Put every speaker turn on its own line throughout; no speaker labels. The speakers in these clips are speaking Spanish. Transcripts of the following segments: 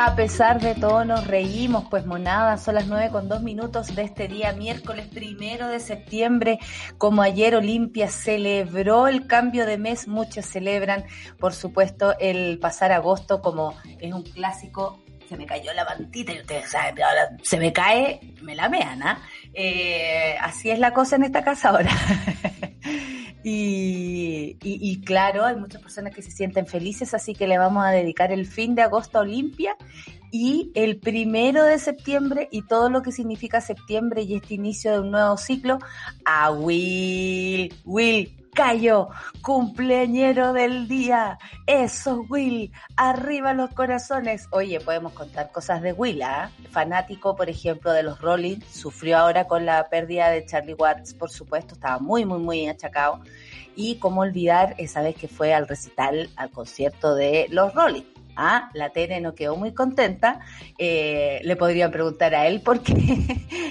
A pesar de todo nos reímos, pues monada, son las nueve con dos minutos de este día, miércoles primero de septiembre. Como ayer Olimpia celebró el cambio de mes, muchos celebran, por supuesto, el pasar agosto como es un clásico. Se me cayó la mantita y ustedes saben, ahora se me cae, me la mean, ¿ah? Eh, así es la cosa en esta casa ahora. Y, claro, hay muchas personas que se sienten felices, así que le vamos a dedicar el fin de agosto a Olimpia y el primero de septiembre y todo lo que significa septiembre y este inicio de un nuevo ciclo a Will. Will, Cayo, cumpleañero del día. Eso, Will. Arriba los corazones. Oye, podemos contar cosas de Will, ¿ah? Fanático, por ejemplo, de los Rolling. Sufrió ahora con la pérdida de Charlie Watts, por supuesto. Estaba muy, muy, muy achacado. Y cómo olvidar esa vez que fue al recital, al concierto de los Rolling. ¿Ah? La Tere no quedó muy contenta. Eh, le podrían preguntar a él porque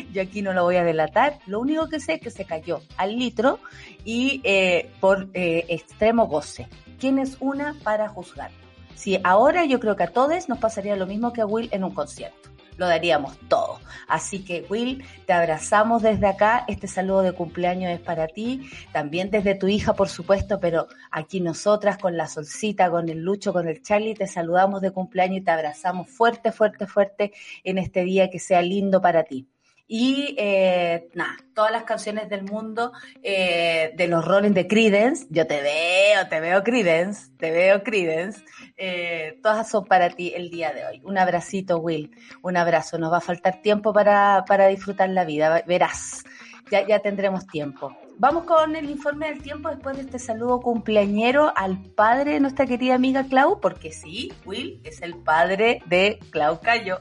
yo aquí no lo voy a delatar. Lo único que sé es que se cayó al litro y eh, por eh, extremo goce. ¿Quién es una para juzgar? Si ahora yo creo que a todos nos pasaría lo mismo que a Will en un concierto lo daríamos todo. Así que Will, te abrazamos desde acá, este saludo de cumpleaños es para ti, también desde tu hija por supuesto, pero aquí nosotras con la Solcita, con el Lucho, con el Charlie, te saludamos de cumpleaños y te abrazamos fuerte, fuerte, fuerte en este día que sea lindo para ti. Y eh, nada, todas las canciones del mundo eh, de los Rolling de Credence, yo te veo, te veo Credence, te veo Credence, eh, todas son para ti el día de hoy. Un abracito, Will, un abrazo. Nos va a faltar tiempo para, para disfrutar la vida, verás, ya, ya tendremos tiempo. Vamos con el informe del tiempo después de este saludo cumpleañero al padre de nuestra querida amiga Clau, porque sí, Will es el padre de Clau Cayo.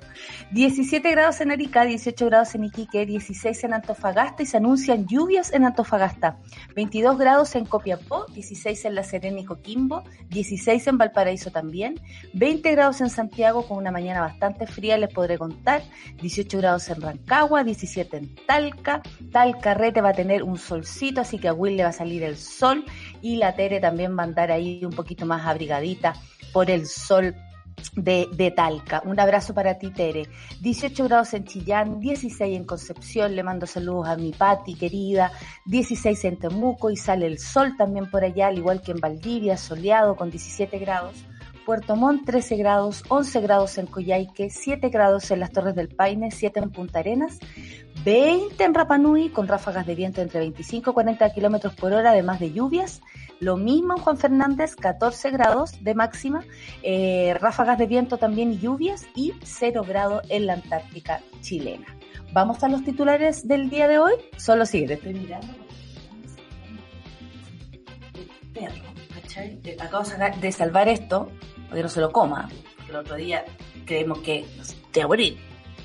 17 grados en Arica, 18 grados en Iquique, 16 en Antofagasta y se anuncian lluvias en Antofagasta. 22 grados en Copiapó, 16 en La Serena y Coquimbo, 16 en Valparaíso también, 20 grados en Santiago con una mañana bastante fría, les podré contar, 18 grados en Rancagua, 17 en Talca, Talcarrete va a tener un solcito así que a Will le va a salir el sol y la Tere también va a andar ahí un poquito más abrigadita por el sol de, de, Talca. Un abrazo para ti, Tere. 18 grados en Chillán, 16 en Concepción, le mando saludos a mi Pati, querida. 16 en Temuco y sale el sol también por allá, al igual que en Valdivia, soleado con 17 grados. Puerto Montt 13 grados, 11 grados en Coyhaique, 7 grados en las Torres del Paine, 7 en Punta Arenas, 20 en Rapanui con ráfagas de viento entre 25 y 40 kilómetros por hora, además de lluvias. Lo mismo en Juan Fernández, 14 grados de máxima, eh, ráfagas de viento también lluvias y 0 grados en la Antártica chilena. Vamos a los titulares del día de hoy. Solo sigue, estoy mirando. Acabo de salvar esto, porque no se lo coma. El otro día creemos que te va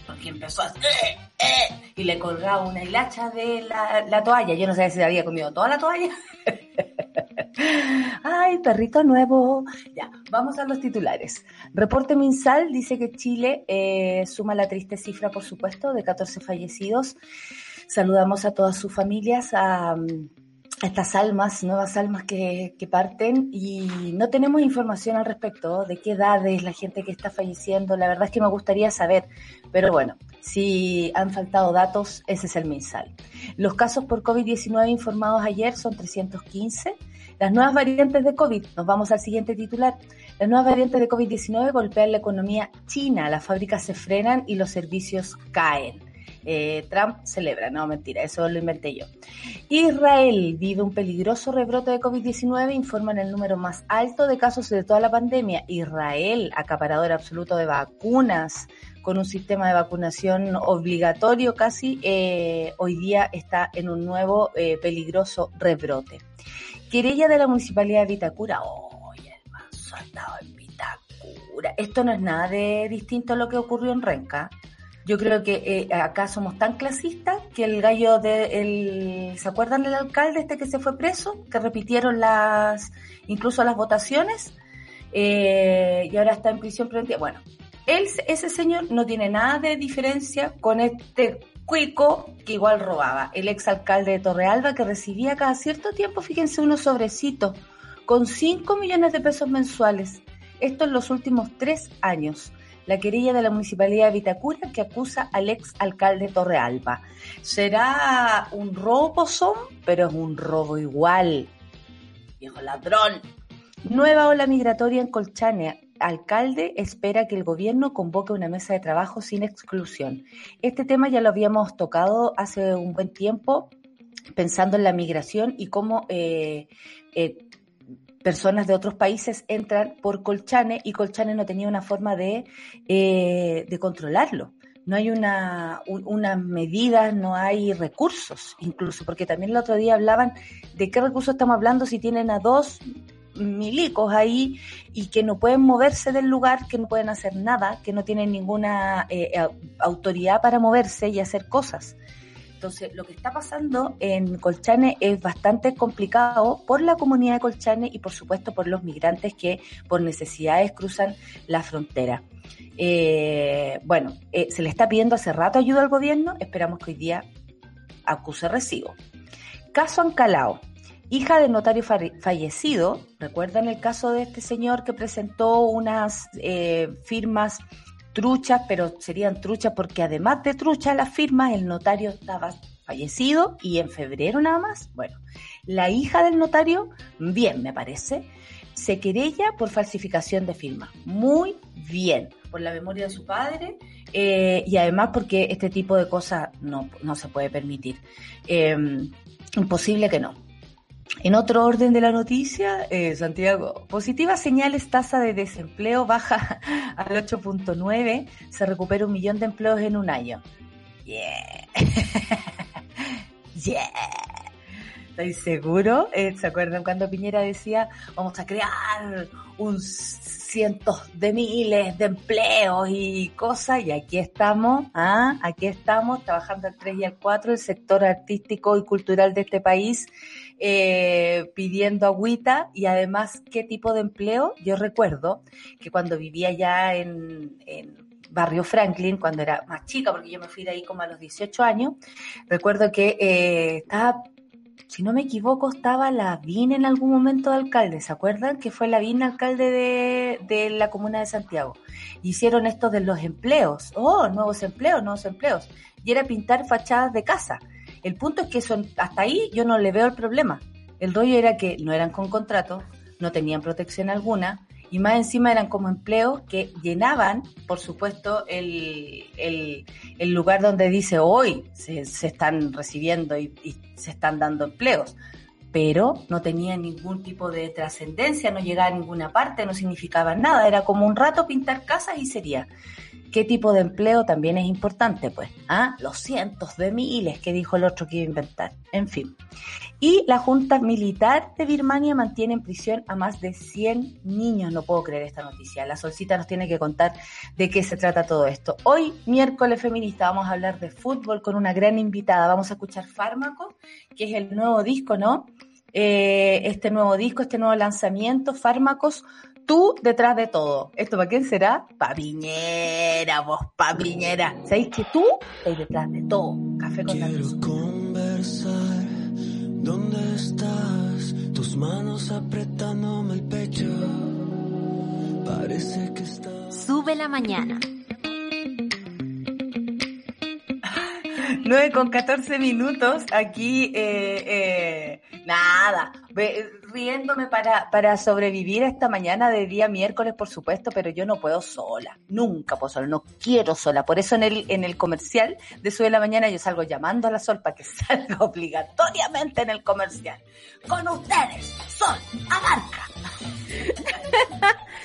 porque empezó a... ¡Eh! ¡Eh! y le colgaba una hilacha de la, toalla. Yo no sé si había comido toda la toalla. Ay, perrito nuevo. Ya, vamos a los titulares. Reporte Minsal dice que Chile eh, suma la triste cifra, por supuesto, de 14 fallecidos. Saludamos a todas sus familias, a, estas almas, nuevas almas que, que, parten y no tenemos información al respecto de qué edad es la gente que está falleciendo. La verdad es que me gustaría saber, pero bueno, si han faltado datos, ese es el MinSal. Los casos por COVID-19 informados ayer son 315. Las nuevas variantes de COVID, nos vamos al siguiente titular. Las nuevas variantes de COVID-19 golpean la economía china, las fábricas se frenan y los servicios caen. Eh, Trump celebra, no mentira, eso lo inventé yo. Israel vive un peligroso rebrote de COVID-19, informan el número más alto de casos de toda la pandemia. Israel, acaparador absoluto de vacunas, con un sistema de vacunación obligatorio casi, eh, hoy día está en un nuevo eh, peligroso rebrote. Querella de la Municipalidad de Vitacura. ¡Oh, el ha en Vitacura! Esto no es nada de distinto a lo que ocurrió en Renca. Yo creo que eh, acá somos tan clasistas que el gallo de ¿se acuerdan del alcalde este que se fue preso? Que repitieron las, incluso las votaciones, eh, y ahora está en prisión preventiva. Bueno, él, ese señor no tiene nada de diferencia con este cuico que igual robaba, el exalcalde de Torrealba que recibía cada cierto tiempo, fíjense, unos sobrecitos con 5 millones de pesos mensuales. Esto en los últimos tres años la querella de la Municipalidad de Vitacura que acusa al ex alcalde Torrealba. Será un robo, son, pero es un robo igual. Viejo ladrón. Nueva ola migratoria en Colchane. Alcalde espera que el gobierno convoque una mesa de trabajo sin exclusión. Este tema ya lo habíamos tocado hace un buen tiempo, pensando en la migración y cómo eh, eh, personas de otros países entran por Colchane y Colchane no tenía una forma de, eh, de controlarlo. No hay una, unas medidas, no hay recursos, incluso, porque también el otro día hablaban de qué recursos estamos hablando si tienen a dos milicos ahí y que no pueden moverse del lugar, que no pueden hacer nada, que no tienen ninguna eh, autoridad para moverse y hacer cosas. Entonces, lo que está pasando en Colchane es bastante complicado por la comunidad de Colchane y, por supuesto, por los migrantes que por necesidades cruzan la frontera. Eh, bueno, eh, se le está pidiendo hace rato ayuda al gobierno, esperamos que hoy día acuse recibo. Caso Ancalao, hija del notario fallecido, ¿recuerdan el caso de este señor que presentó unas eh, firmas truchas, pero serían truchas porque además de truchas las firmas, el notario estaba fallecido y en febrero nada más. Bueno, la hija del notario, bien me parece, se querella por falsificación de firma. Muy bien, por la memoria de su padre eh, y además porque este tipo de cosas no, no se puede permitir. Eh, imposible que no. En otro orden de la noticia, eh, Santiago, positivas señales, tasa de desempleo baja al 8.9, se recupera un millón de empleos en un año. Yeah. yeah. ¿Estáis seguro? Eh, ¿Se acuerdan cuando Piñera decía, vamos a crear un cientos de miles de empleos y cosas? Y aquí estamos, ¿ah? aquí estamos trabajando al 3 y al 4, el sector artístico y cultural de este país eh, pidiendo agüita y además qué tipo de empleo. Yo recuerdo que cuando vivía ya en, Barrio Franklin, cuando era más chica, porque yo me fui de ahí como a los 18 años, recuerdo que eh, estaba, si no me equivoco, estaba Lavín en algún momento de alcalde, ¿se acuerdan? Que fue Lavín alcalde de, de la comuna de Santiago. Hicieron esto de los empleos, oh, nuevos empleos, nuevos empleos, y era pintar fachadas de casa. El punto es que son, hasta ahí yo no le veo el problema. El rollo era que no eran con contrato, no tenían protección alguna y más encima eran como empleos que llenaban, por supuesto, el, el, lugar donde dice hoy se, están recibiendo y, y, se están dando empleos, pero no tenían ningún tipo de trascendencia, no llegaba a ninguna parte, no significaba nada, era como un rato pintar casas y sería qué tipo de empleo también es importante, pues. ¿Ah? Los cientos de miles que dijo el otro que iba a inventar. En fin. Y la Junta Militar de Birmania mantiene en prisión a más de 100 niños. No puedo creer esta noticia. La Solcita nos tiene que contar de qué se trata todo esto. Hoy, miércoles feminista, vamos a hablar de fútbol con una gran invitada. Vamos a escuchar Fármaco, que es el nuevo disco, ¿no? Eh, este nuevo disco, este nuevo lanzamiento, Fármacos tú detrás de todo. ¿Esto para quién será? Pa' Piñera, vos, pa' Piñera. ¿Sabéis que tú estás detrás de todo? Café con
Quiero conversar, ¿dónde estás? Tus manos apretándome el pecho. Parece que estás...
Sube la mañana.
9 con 14 minutos aquí, eh, eh, nada, riéndome para, para sobrevivir esta mañana de día miércoles, por supuesto, pero yo no puedo sola, nunca puedo sola, no quiero sola. Por eso en el, en el comercial de Sube la Mañana yo salgo llamando a la Sol para que salga obligatoriamente en el comercial. Con ustedes, Sol, abarca.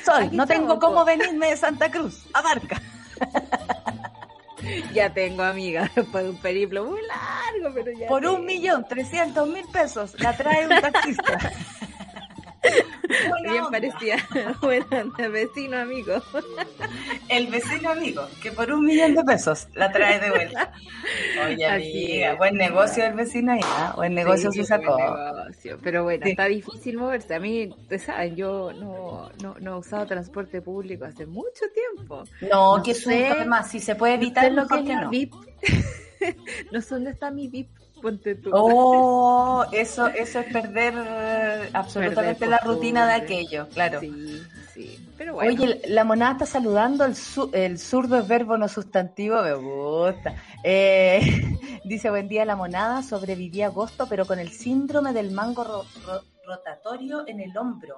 Sol, no tengo cómo venirme de Santa Cruz, abarca.
Ya tengo, amiga, después de un periplo muy largo, pero ya.
Por un millón, trescientos mil pesos, la trae un taxista.
Bien parecía. Bueno, vecino amigo.
El vecino amigo, que por un millón de pesos la trae de vuelta. Oye, amiga, buen negocio el vecino ahí, ¿ah? Buen negocio se sacó.
Pero bueno, está difícil moverse. A mí, ustedes saben, yo no, no, no he usado transporte público hace mucho tiempo.
No, que susto, además, si se puede evitar
lo que, es no. VIP. no sé dónde está mi VIP ponte tú.
Oh, eso, eso es perder eh, absolutamente la rutina de aquello, claro.
Sí, sí. Pero bueno.
Oye, la monada está saludando, el, el zurdo es verbo no sustantivo, me gusta. Eh, dice, buen día la monada, sobreviví a agosto, pero con el síndrome del mango rotatorio en el hombro.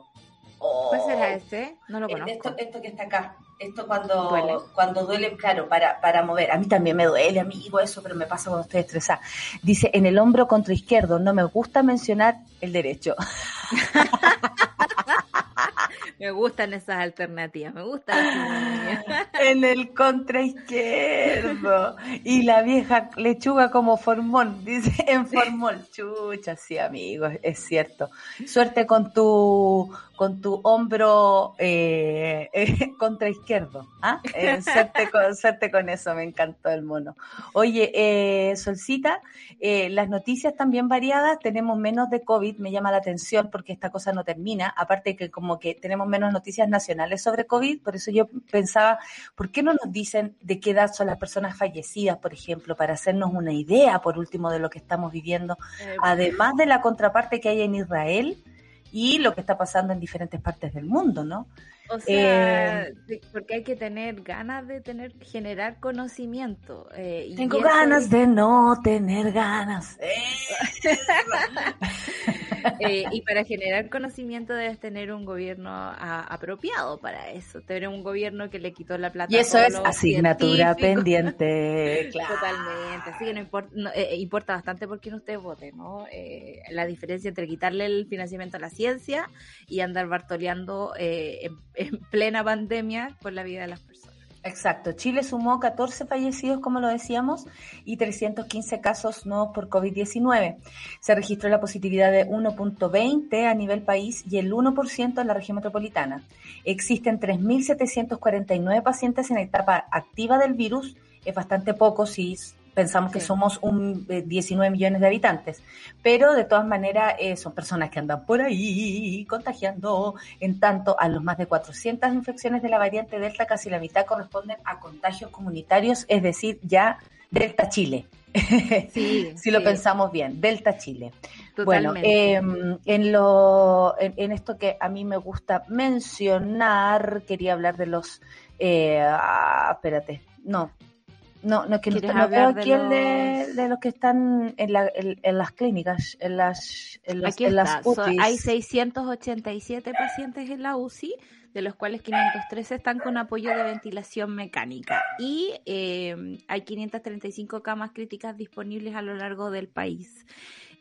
¿Cuál será ese? No lo conozco.
Esto, esto que está acá. Esto cuando duele, cuando duele claro, para, para mover. A mí también me duele, amigo, eso, pero me pasa cuando estoy estresada. Dice, en el hombro contra izquierdo, no me gusta mencionar el derecho.
Me gustan esas alternativas, me gustan
En el contraizquierdo. Y la vieja lechuga como formón, dice en formol. Chucha, sí, amigo, es cierto. Suerte con tu con tu hombro eh, eh contraizquierdo. ¿ah? Eh, suerte, con, suerte con eso, me encantó el mono. Oye, eh, Solcita, eh, las noticias también variadas, tenemos menos de COVID, me llama la atención porque esta cosa no termina, aparte que como que tenemos menos noticias nacionales sobre COVID, por eso yo pensaba, ¿por qué no nos dicen de qué edad son las personas fallecidas, por ejemplo, para hacernos una idea, por último, de lo que estamos viviendo, además de la contraparte que hay en Israel y lo que está pasando en diferentes partes del mundo, ¿no?
O sea, eh, porque hay que tener ganas de tener, generar conocimiento.
Eh, tengo ganas de no tener ganas.
Eh, y para generar conocimiento debes tener un gobierno apropiado para eso. Tener un gobierno que le quitó la plata.
Y eso es asignatura pendiente.
Totalmente. Así que no importa, importa bastante por quién usted vote, ¿no? la diferencia entre quitarle el financiamiento a la ciencia y andar bartoleando en en plena pandemia por la vida de las personas.
Exacto. Chile sumó 14 fallecidos, como lo decíamos, y 315 casos nuevos por COVID-19. Se registró la positividad de 1.20 a nivel país y el 1% en la región metropolitana. Existen 3.749 pacientes en etapa activa del virus. Es bastante poco si pensamos que somos un 19 eh, millones de habitantes, pero de todas maneras eh, son personas que andan por ahí contagiando, en tanto a los más de 400 infecciones de la variante Delta, casi la mitad corresponden a contagios comunitarios, es decir, ya Delta Chile. Sí, si lo pensamos bien, Delta Chile. Bueno, em, en, lo, en, esto que a mí me gusta mencionar, quería hablar de los... Eh, ah, espérate, no, no, no, que no, veo aquí de los... de, los que están en, la, en, las clínicas, en las, en las, en las
hay 687 pacientes en la UCI, de los cuales 513 están con apoyo de ventilación mecánica. Y eh, hay 535 camas críticas disponibles a lo largo del país.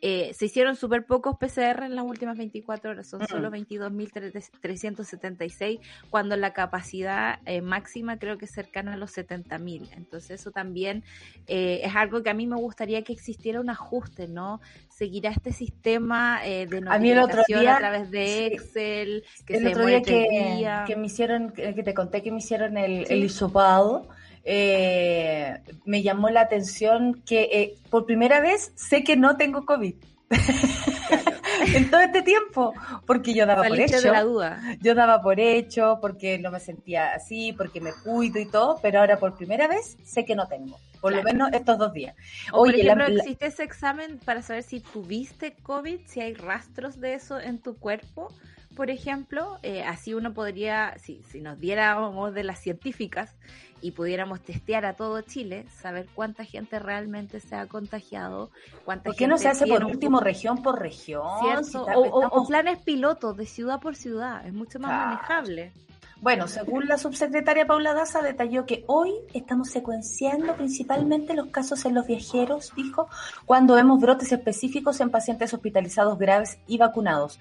Eh, se hicieron súper pocos PCR en las últimas 24 horas, son solo 22.376, cuando la capacidad eh, máxima creo que es cercana a los 70.000. Entonces eso también eh, es algo que a mí me gustaría que existiera un ajuste, ¿no? Seguirá este sistema de notificación a, través de Excel,
que el otro día que, me hicieron, que te conté que me hicieron el, el hisopado, eh, me llamó la atención que eh, por primera vez sé que no tengo COVID. en todo este tiempo, porque yo daba por hecho.
la duda.
Yo daba por hecho, porque no me sentía así, porque me cuido y todo, pero ahora por primera vez sé que no tengo, por lo menos estos dos días.
Oye, por ejemplo, ¿existe ese examen para saber si tuviste COVID, si hay rastros de eso en tu cuerpo? Por ejemplo, eh, así uno podría, si, si nos diéramos de las científicas, y pudiéramos testear a todo Chile, saber cuánta gente realmente se ha contagiado, cuánta
¿Por qué no se hace por último región por región?
o, planes pilotos de ciudad por ciudad, es mucho más manejable.
Bueno, según la subsecretaria Paula Daza, detalló que hoy estamos secuenciando principalmente los casos en los viajeros, dijo, cuando vemos brotes específicos en pacientes hospitalizados graves y vacunados.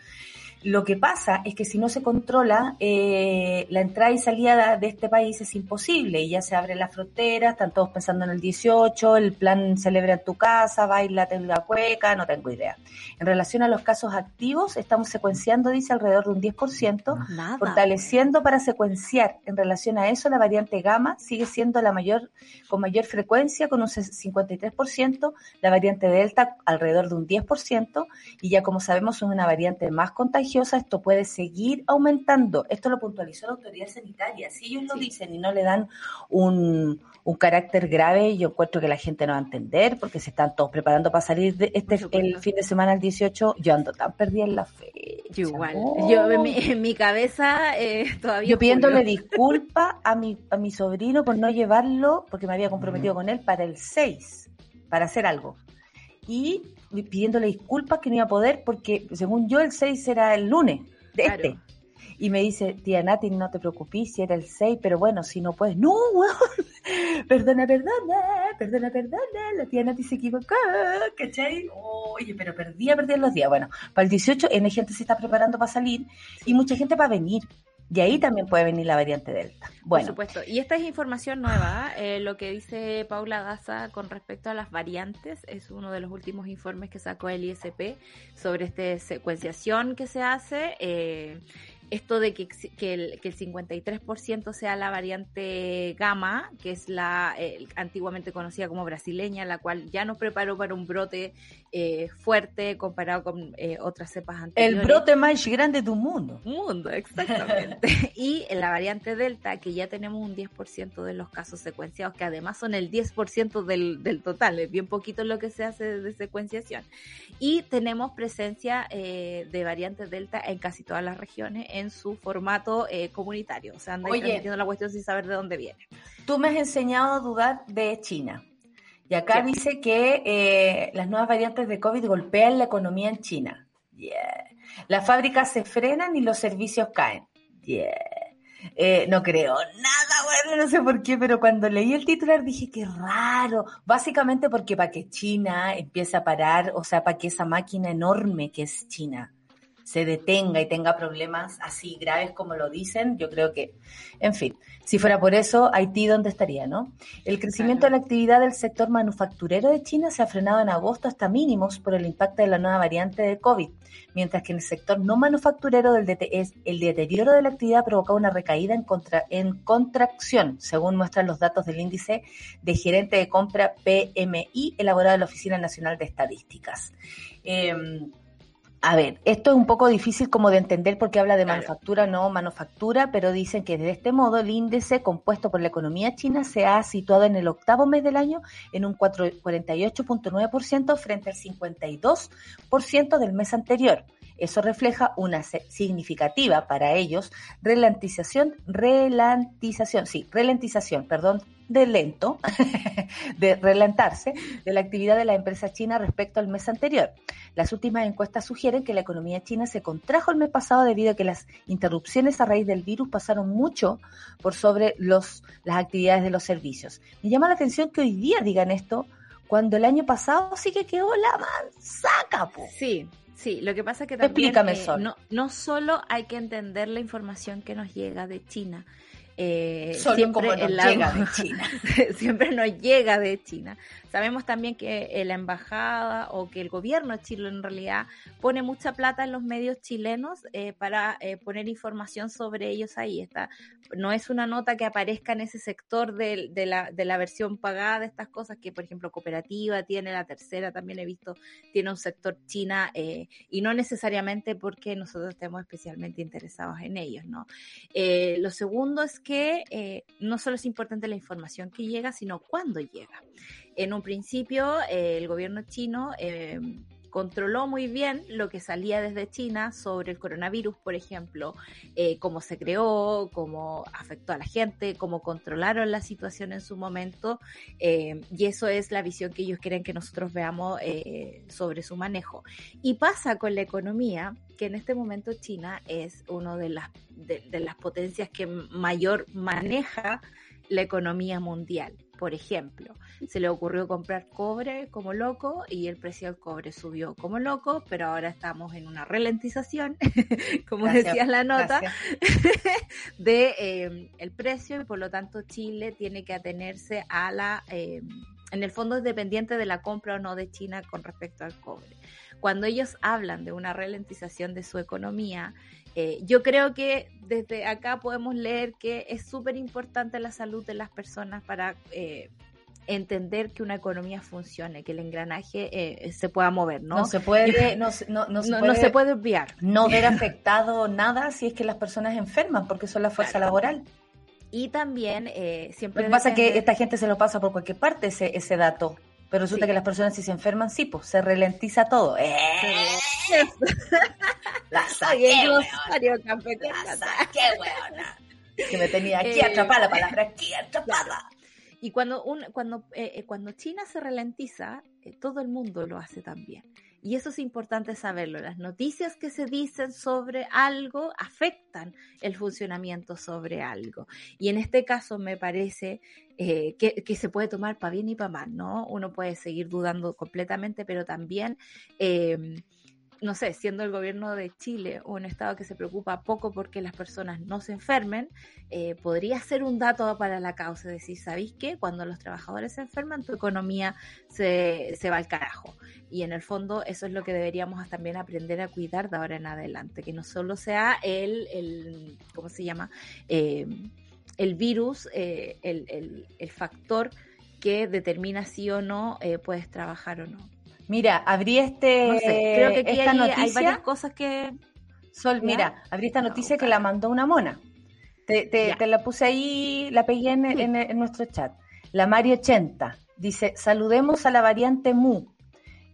Lo que pasa es que si no se controla, eh, la entrada y salida de este país es imposible y ya se abre la frontera, están todos pensando en el 18, el plan celebra en tu casa, baila en la cueca, no tengo idea. En relación a los casos activos, estamos secuenciando, dice, alrededor de un 10%,
Nada.
fortaleciendo para secuenciar. En relación a eso, la variante gamma sigue siendo la mayor, con mayor frecuencia, con un 53%, la variante delta alrededor de un 10%, y ya como sabemos es una variante más contagiosa, esto puede seguir aumentando. Esto lo puntualizó la autoridad sanitaria. Si ellos lo dicen y no le dan un, un carácter grave, yo encuentro que la gente no va a entender, porque se están todos preparando para salir de este el fin de semana el 18. Yo ando tan perdida en la fe.
Yo igual. Yo en mi, en mi cabeza eh, todavía.
Yo pidiéndole
julio.
disculpas a mi, a mi sobrino por no llevarlo, porque me había comprometido con él para el 6, para hacer algo. Y pidiéndole disculpas que no iba a poder, porque según yo el 6 era el lunes de
Claro.
este. Y me dice, tía Nati, no te preocupes si era el 6, pero bueno, si no puedes. No, weón. Perdona, perdona, perdona, perdona. La tía Nati se equivocó, ¿cachai? Oye, pero perdía, perdía los días. Bueno, para el 18, N gente se está preparando para salir y mucha gente para venir. Y ahí también puede venir la variante Delta.
Por
Bueno,
supuesto. Y esta es información nueva. eh, lo que dice Paula Daza con respecto a las variantes es uno de los últimos informes que sacó el ISP sobre esta secuenciación que se hace. eh, esto de que, que el, que el 53% sea la variante gamma, que es la eh, antiguamente conocida como brasileña, la cual ya nos preparó para un brote eh, fuerte comparado con eh, otras cepas
el
anteriores
brote más grande del mundo.
mundo, exactamente. y la variante Delta, que ya tenemos un 10% de los casos secuenciados, que además son el 10% del, del total, es bien poquito lo que se hace de secuenciación. Y tenemos presencia eh, de variante Delta en casi todas las regiones en su formato eh, comunitario. O sea, anda
Oye.
transmitiendo la cuestión sin saber de dónde viene.
Tú me has enseñado a dudar de China. Y acá
Sí.
dice que eh, las nuevas variantes de COVID golpean la economía en China. Yeah. Las fábricas se frenan y los servicios caen. Yeah. Eh, no creo nada, bueno, no sé por qué, pero cuando leí el titular dije que raro. Básicamente porque para que China empiece a parar, o sea, para que esa máquina enorme que es China se detenga y tenga problemas así graves como lo dicen, yo creo que, en fin, si fuera por eso, Haití, ¿dónde estaría, no? El crecimiento de la actividad del sector manufacturero de China se ha frenado en agosto hasta mínimos por el impacto de la nueva variante de COVID, mientras que en el sector no manufacturero del DT es el deterioro de la actividad ha provocado una recaída en, contra, en contracción, según muestran los datos del índice de gerente de compra PMI elaborado en la Oficina Nacional de Estadísticas. Em, a ver, esto es un poco difícil como de entender porque habla de
Claro.
manufactura, no manufactura, pero dicen que de este modo el índice compuesto por la economía china se ha situado en el octavo mes del año en un 4 48.9% frente al 52% del mes anterior. Eso refleja una significativa para ellos ralentización, ralentización, sí, ralentización, perdón, de lento, de relantarse de la actividad de la empresa china respecto al mes anterior. Las últimas encuestas sugieren que la economía china se contrajo el mes pasado debido a que las interrupciones a raíz del virus pasaron mucho por sobre los, las actividades de los servicios. Me llama la atención que hoy día digan esto cuando el año pasado sí que quedó la manzaca, po.
Sí, sí, lo que pasa es que también
Explícame,
eh, no, no solo hay que entender la información que nos llega de China, eh,
Solo
siempre
como nos
en la-
llega de China.
siempre nos llega de China. Sabemos también que eh, la embajada o que el gobierno chileno en realidad pone mucha plata en los medios chilenos eh, para eh, poner información sobre ellos ahí. Está, no es una nota que aparezca en ese sector del- de, la, de la versión pagada de estas cosas que, por ejemplo, Cooperativa tiene, la tercera también he visto, tiene un sector China eh, y no necesariamente porque nosotros estemos especialmente interesados en ellos, ¿no? Eh, lo segundo es que eh, no solo es importante la información que llega, sino cuándo llega. En un principio, eh, el gobierno chino eh, controló muy bien lo que salía desde China sobre el coronavirus, por ejemplo, eh, cómo se creó, cómo afectó a la gente, cómo controlaron la situación en su momento, eh, y eso es la visión que ellos quieren que nosotros veamos eh, sobre su manejo. Y pasa con la economía, que en este momento China es una de las, de, de las potencias que mayor maneja la economía mundial. Por ejemplo, se le ocurrió comprar cobre como loco y el precio del cobre subió como loco, pero ahora estamos en una ralentización, como decía la nota, de eh, el precio y por lo tanto Chile tiene que atenerse a la, eh, en el fondo es dependiente de la compra o no de China con respecto al cobre. Cuando ellos hablan de una ralentización de su economía, eh, yo creo que desde acá podemos leer que es súper importante la salud de las personas para eh, entender que una economía funcione, que el engranaje eh, se pueda mover, ¿no?
No se puede, no, no, no, se puede,
no se puede obviar.
no ver afectado nada si es que las personas enferman, porque son la fuerza
Claro.
laboral.
Y también eh,
Lo
siempre...
que pasa es que esta gente se lo pasa por cualquier parte ese, ese dato. Pero resulta
Sí.
que las personas si se enferman, sí, pues se ralentiza todo. ¡Eh! La saqué, weona. Que me tenía aquí
Eh,
atrapada la palabra, aquí atrapada.
Y cuando, un, cuando, eh, eh, cuando China se ralentiza, eh, todo el mundo lo hace también. Y eso es importante saberlo. Las noticias que se dicen sobre algo afectan el funcionamiento sobre algo. Y en este caso me parece eh, que, que se puede tomar para bien y para mal, ¿no? Uno puede seguir dudando completamente, pero también... eh, no sé, siendo el gobierno de Chile un estado que se preocupa poco porque las personas no se enfermen, eh, podría ser un dato para la causa, decir, ¿sabéis qué? Cuando los trabajadores se enferman, tu economía se, se va al carajo. Y en el fondo eso es lo que deberíamos también aprender a cuidar de ahora en adelante, que no solo sea el, el ¿cómo se llama? Eh, el virus, eh, el, el- el factor que determina si o no puedes trabajar o no.
Mira, abrí este,
No sé, creo que aquí
esta
hay, hay
noticia.
varias cosas que...
Sol,
¿Ya?
mira, abrí esta noticia que la mandó una mona. Te, te- te la puse ahí, la pegué en,
Sí.
en- en nuestro chat. La Mari 80 dice: Saludemos a la variante Mu.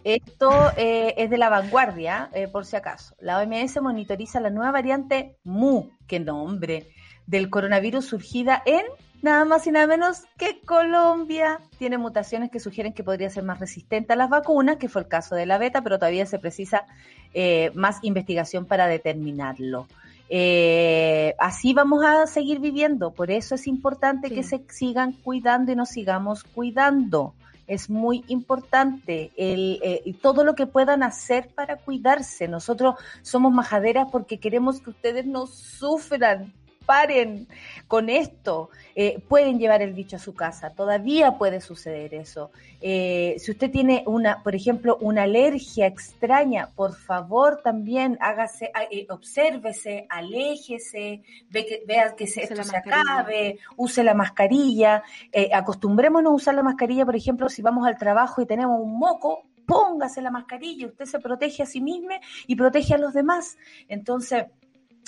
Esto eh, es de la vanguardia, eh, por si acaso. La OMS monitoriza la nueva variante Mu, qué nombre, del coronavirus surgida en nada más y nada menos que Colombia. Tiene mutaciones que sugieren que podría ser más resistente a las vacunas, que fue el caso de la beta, pero todavía se precisa eh, más investigación para determinarlo. Eh, así vamos a seguir viviendo, por eso es importante
Sí.
que se sigan cuidando y nos sigamos cuidando. Es muy importante el, eh, todo lo que puedan hacer para cuidarse. Nosotros somos majaderas porque queremos que ustedes no sufran. Paren con esto. Eh, pueden llevar el bicho a su casa. Todavía puede suceder eso. Eh, si usted tiene una, por ejemplo, una alergia extraña, por favor también hágase, ah, eh, obsérvese, aléjese, ve que, vea que se- esto se acabe, use la mascarilla, eh, acostumbrémonos a usar la mascarilla, por ejemplo, si vamos al trabajo y tenemos un moco, póngase la mascarilla, usted se protege a sí mismo y protege a los demás. Entonces,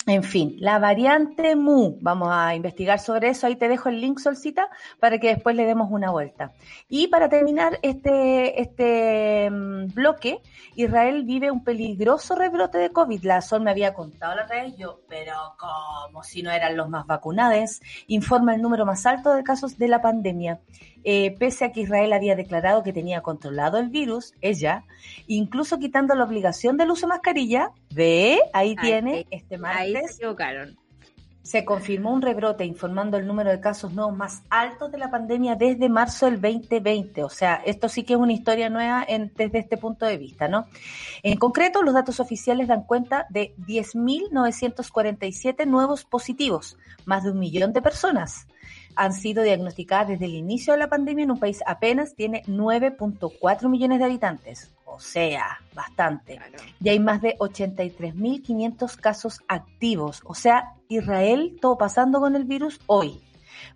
en fin, la variante Mu, vamos a investigar sobre eso, ahí te dejo el link, Solcita, para que después le demos una vuelta. Y para terminar este, este mm, bloque, Israel vive un peligroso rebrote de COVID. La Sol me había contado la vez, yo, pero como si no eran los más vacunados, informa el número más alto de casos de la pandemia. Eh, pese a que Israel había declarado que tenía controlado el virus, ella, incluso quitando la obligación del uso de mascarilla, ve, ahí tiene,
ahí,
este
Ahí se
martes,
equivocaron.
se confirmó un rebrote informando el número de casos nuevos más altos de la pandemia desde marzo del 2020. O sea, esto sí que es una historia nueva en- desde este punto de vista, ¿no? En concreto, los datos oficiales dan cuenta de 10.947 nuevos positivos, más de un millón de personas han sido diagnosticadas desde el inicio de la pandemia en un país apenas tiene 9.4 millones de habitantes. O sea, bastante
Claro.
y hay más de 83.500 casos activos. O sea, Israel, todo pasando con el virus hoy.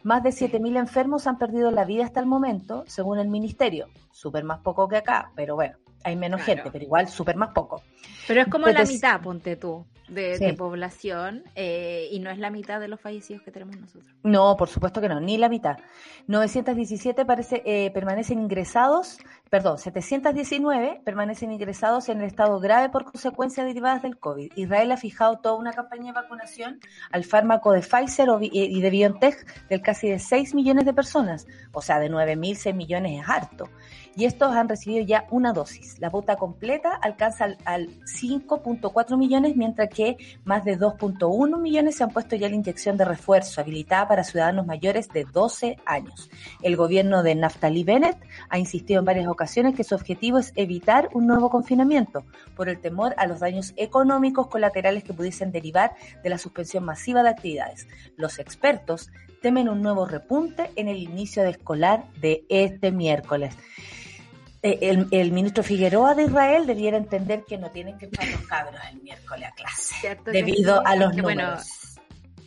Más de 7.000 enfermos han perdido la vida hasta el momento, según el ministerio. Súper más poco que acá, pero bueno, hay menos
Claro.
gente, pero igual súper más poco.
Pero es como la mitad, ponte tú, de,
Sí.
de población, eh, y no es la mitad de los fallecidos que tenemos nosotros.
No, por supuesto que no, ni la mitad. 917 parece, eh, permanecen ingresados perdón, 719 permanecen ingresados en el estado grave por consecuencias derivadas del COVID. Israel ha fijado toda una campaña de vacunación al fármaco de Pfizer y de BioNTech del casi de 6 millones de personas, o sea, de 9.000, 6 millones es harto y estos han recibido ya una dosis. La bota completa alcanza al, 5.4 millones, mientras que más de 2.1 millones se han puesto ya la inyección de refuerzo habilitada para ciudadanos mayores de 12 años. El gobierno de Naftali Bennett ha insistido en varias ocasiones que su objetivo es evitar un nuevo confinamiento por el temor a los daños económicos colaterales que pudiesen derivar de la suspensión masiva de actividades. Los expertos temen un nuevo repunte en el inicio de escolar de este miércoles. Eh, el, ministro Figueroa de Israel debiera entender que no tienen que estar los cabros el miércoles a clase debido a los números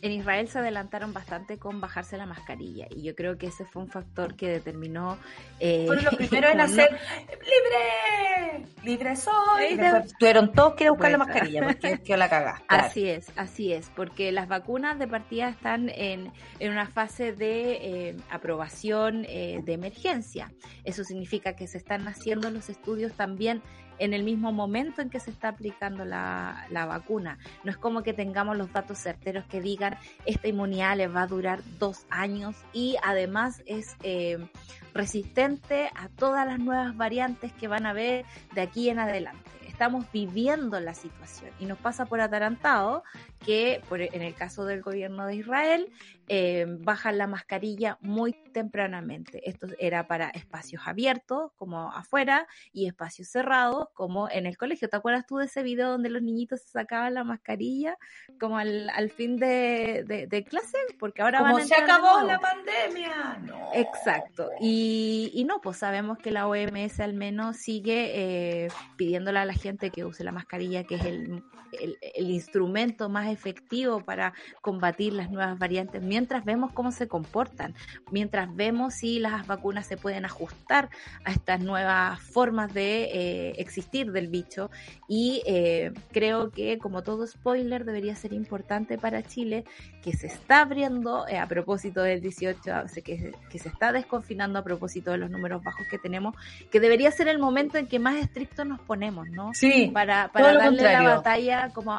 en Israel se adelantaron bastante con bajarse la mascarilla y yo creo que ese fue un factor que determinó...
Eh, Fueron los primeros en hacer libre, libre soy. Y después tuvieron todos que ir a buscar la mascarilla porque que la cagaste.
Así es, así es, porque las vacunas de partida están en, en una fase de eh, aprobación eh, de emergencia. Eso significa que se están haciendo los estudios también en el mismo momento en que se está aplicando la, vacuna. No es como que tengamos los datos certeros que digan esta inmunidad les va a durar dos años y además es eh, resistente a todas las nuevas variantes que van a haber de aquí en adelante estamos viviendo la situación y nos pasa por atarantado que en el caso del gobierno de Israel eh, bajan la mascarilla muy tempranamente. Esto era para espacios abiertos, como afuera, y espacios cerrados, como en el colegio. ¿Te acuerdas tú de ese video donde los niñitos se sacaban la mascarilla como al, fin de, clase? Porque ahora
como se acabó la pandemia. No.
Exacto. Y, no, pues sabemos que la OMS al menos sigue eh, pidiéndole a la gente que use la mascarilla, que es el, el instrumento más efectivo para combatir las nuevas variantes mientras vemos cómo se comportan, mientras vemos si las vacunas se pueden ajustar a estas nuevas formas de eh, existir del bicho. Y eh, creo que, como todo spoiler, debería ser importante para Chile que se está abriendo eh, a propósito del 18, que, que se está desconfinando a propósito de los números bajos que tenemos, que debería ser el momento en que más estrictos nos ponemos, ¿no?
Sí.
Para, para darle la batalla como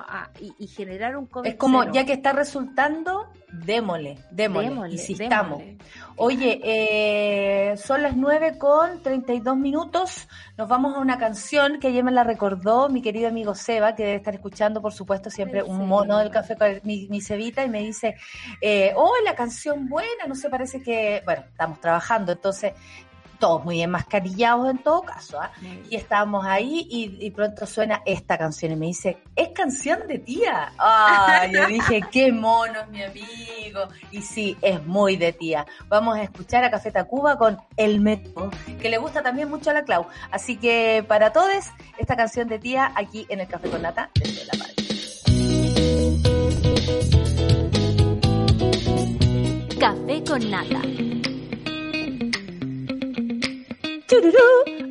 y, generar un
COVID. Es como, ya que está resultando, démosle, démosle, démosle insistamos. Oye, eh, son las 9 con 32 minutos. Nos vamos a una canción que ayer me la recordó mi querido amigo Seba, que debe estar escuchando, por supuesto, siempre un mono del café con mi, mi Cebita, y me dice, eh, oh, la canción buena, no sé, parece que, bueno, estamos trabajando, entonces todos muy enmascarillados en todo caso, ¿ah? y estábamos ahí y, pronto suena esta canción y me dice, es canción de tía. Ah, yo dije, qué mono es mi amigo. Y sí, es muy de tía. Vamos a escuchar a Café Tacuba con El Metro, que le gusta también mucho a la Clau. Así que para todos, esta canción de tía aquí en el Café con Nata desde la parte.
Café con Nata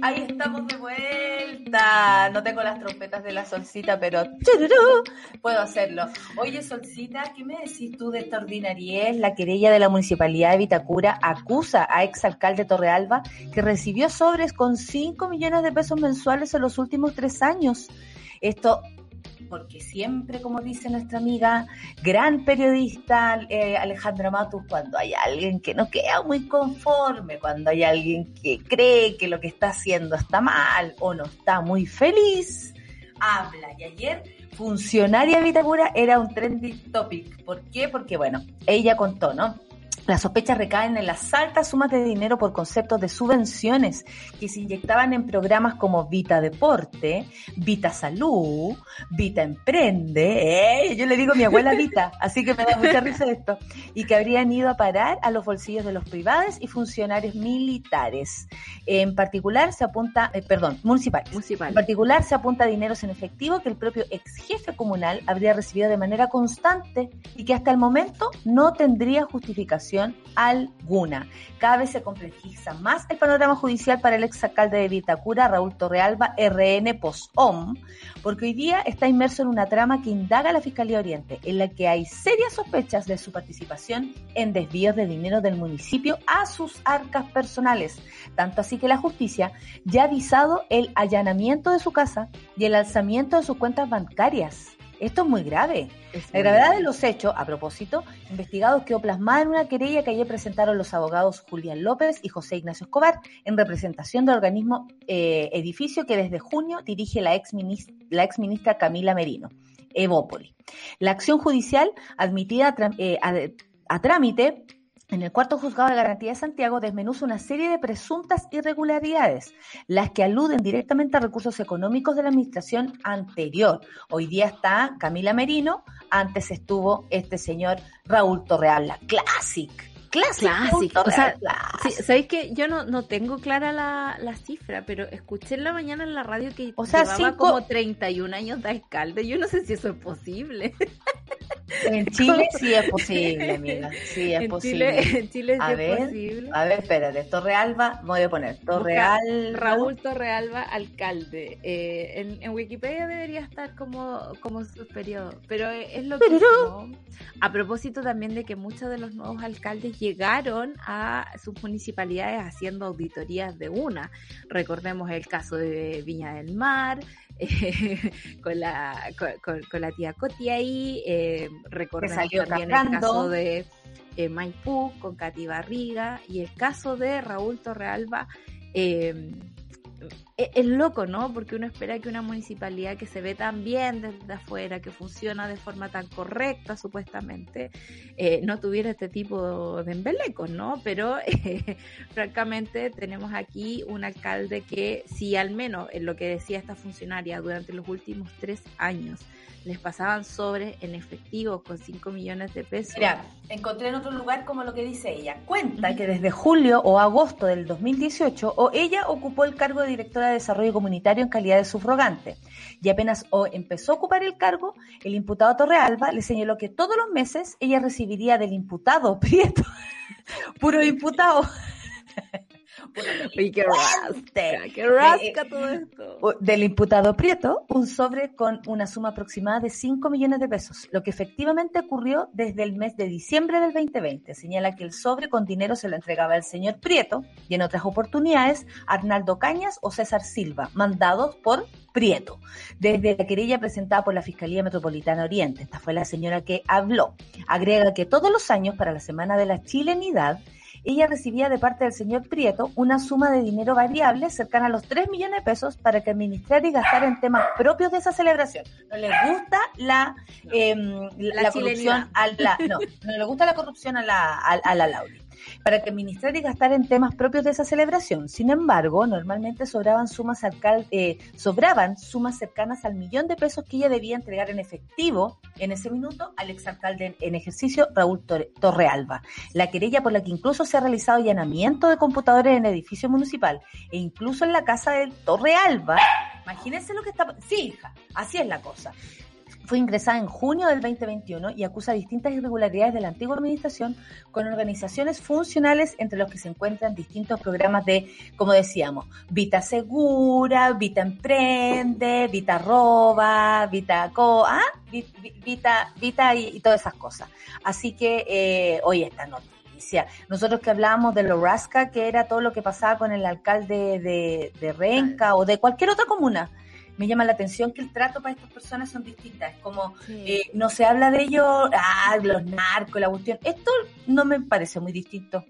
Ahí estamos de vuelta. No tengo las trompetas de la solcita, pero puedo hacerlo. Oye, solcita, ¿qué me decís tú de esta ordinariez? La querella de la Municipalidad de Vitacura acusa a exalcalde Torrealba que recibió sobres con 5 millones de pesos mensuales en los últimos tres años. Esto porque siempre, como dice nuestra amiga, gran periodista eh, Alejandra Matus, cuando hay alguien que no queda muy conforme, cuando hay alguien que cree que lo que está haciendo está mal o no está muy feliz, habla. Y ayer, funcionaria Vitacura era un trending topic. ¿Por qué? Porque, bueno, ella contó, ¿no? Las sospechas recaen en las altas sumas de dinero por conceptos de subvenciones que se inyectaban en programas como Vita Deporte, Vita Salud, Vita Emprende, ¿eh? yo le digo a mi abuela Vita, así que me da mucha risa esto, y que habrían ido a parar a los bolsillos de los privados y funcionarios militares. En particular se apunta, eh, perdón, municipal. municipal. En particular se apunta a dineros en efectivo que el propio ex jefe comunal habría recibido de manera constante y que hasta el momento no tendría justificación alguna. Cada vez se complejiza más el panorama judicial para el exalcalde de Vitacura, Raúl Torrealba, RN POSOM, porque hoy día está inmerso en una trama que indaga la Fiscalía Oriente, en la que hay serias sospechas de su participación en desvíos de dinero del municipio a sus arcas personales. Tanto así que la justicia ya ha avisado el allanamiento de su casa y el alzamiento de sus cuentas bancarias. Esto es muy grave. la gravedad de los hechos, a propósito, investigados quedó plasmada en una querella que ayer presentaron los abogados Julián López y José Ignacio Escobar en representación del organismo eh, edificio que desde junio dirige la ex, ministra, la ex ministra Camila Merino, Evópoli. La acción judicial admitida eh, a, a trámite en el cuarto juzgado de garantía de Santiago desmenuza una serie de presuntas irregularidades, las que aluden directamente a recursos económicos de la administración anterior. Hoy día está Camila Merino, antes estuvo este señor Raúl Torreal, Classic.
Clásico. O sea, ¿sabéis que yo no, no tengo clara la, la, cifra, pero escuché en la mañana en la radio que
o sea,
llevaba como 31 años de alcalde. Yo no sé si eso es posible.
En Chile sí es posible, amiga. Sí es
en
posible.
Chile, en Chile
a
sí
ver,
es posible.
A ver, espérate. Torrealba, voy a poner. Torrealba.
Raúl Torrealba, alcalde. Eh, en, en, Wikipedia debería estar como, como su periodo, pero es lo que.
Pero...
A propósito también de que muchos de los nuevos alcaldes llegaron a sus municipalidades haciendo auditorías de una. Recordemos el caso de Viña del Mar, eh, con, la, con, con, la tía Coti ahí, eh, recordemos también
cantando.
el caso de eh, Maipú con Katy Barriga y el caso de Raúl Torrealba. Eh, es loco, ¿no? Porque uno espera que una municipalidad que se ve tan bien desde afuera, que funciona de forma tan correcta, supuestamente, eh, no tuviera este tipo de embelecos, ¿no? Pero, eh, francamente, tenemos aquí un alcalde que, si al menos en lo que decía esta funcionaria durante los últimos tres años, les pasaban sobres en efectivo con 5 millones de pesos.
Mira, encontré en otro lugar como lo que dice ella. Cuenta que desde julio o agosto del 2018 o ella ocupó el cargo de directora de Desarrollo Comunitario en calidad de subrogante. Y apenas o empezó a ocupar el cargo, el imputado Torrealba le señaló que todos los meses ella recibiría del imputado Prieto, puro imputado.
Qué rasca, qué rasca todo esto.
Del imputado Prieto, un sobre con una suma aproximada de 5 millones de pesos, lo que efectivamente ocurrió desde el mes de diciembre del 2020. Señala que el sobre con dinero se lo entregaba el señor Prieto y en otras oportunidades Arnaldo Cañas o César Silva, mandados por Prieto, desde la querella presentada por la Fiscalía Metropolitana Oriente. Esta fue la señora que habló. Agrega que todos los años, para la Semana de la Chilenidad, ella recibía de parte del señor Prieto una suma de dinero variable cercana a los 3 millones de pesos para que administrara y gastara en temas propios de esa celebración. No le gusta la, eh, la, la corrupción a la, no, no le gusta la corrupción a la, a, a la Lauri para que administrar y gastar en temas propios de esa celebración. Sin embargo, normalmente sobraban sumas, eh, sobraban sumas cercanas al millón de pesos que ella debía entregar en efectivo en ese minuto al exalcalde en ejercicio Raúl Torrealba. La querella por la que incluso se ha realizado allanamiento de computadores en el edificio municipal e incluso en la casa del Torrealba. Imagínense lo que está... Sí, hija, así es la cosa fue ingresada en junio del 2021 y acusa distintas irregularidades de la antigua administración con organizaciones funcionales entre los que se encuentran distintos programas de, como decíamos, Vita Segura, Vita Emprende, Vita Roba, Vita Co, ¿ah? Vita, Vita y, y todas esas cosas. Así que eh, hoy esta noticia. Nosotros que hablábamos de Lorasca, que era todo lo que pasaba con el alcalde de, de Renca o de cualquier otra comuna me llama la atención que el trato para estas personas son distintas. Es como, sí. eh, no se habla de ellos, ah, los narcos, la cuestión. Esto no me parece muy distinto.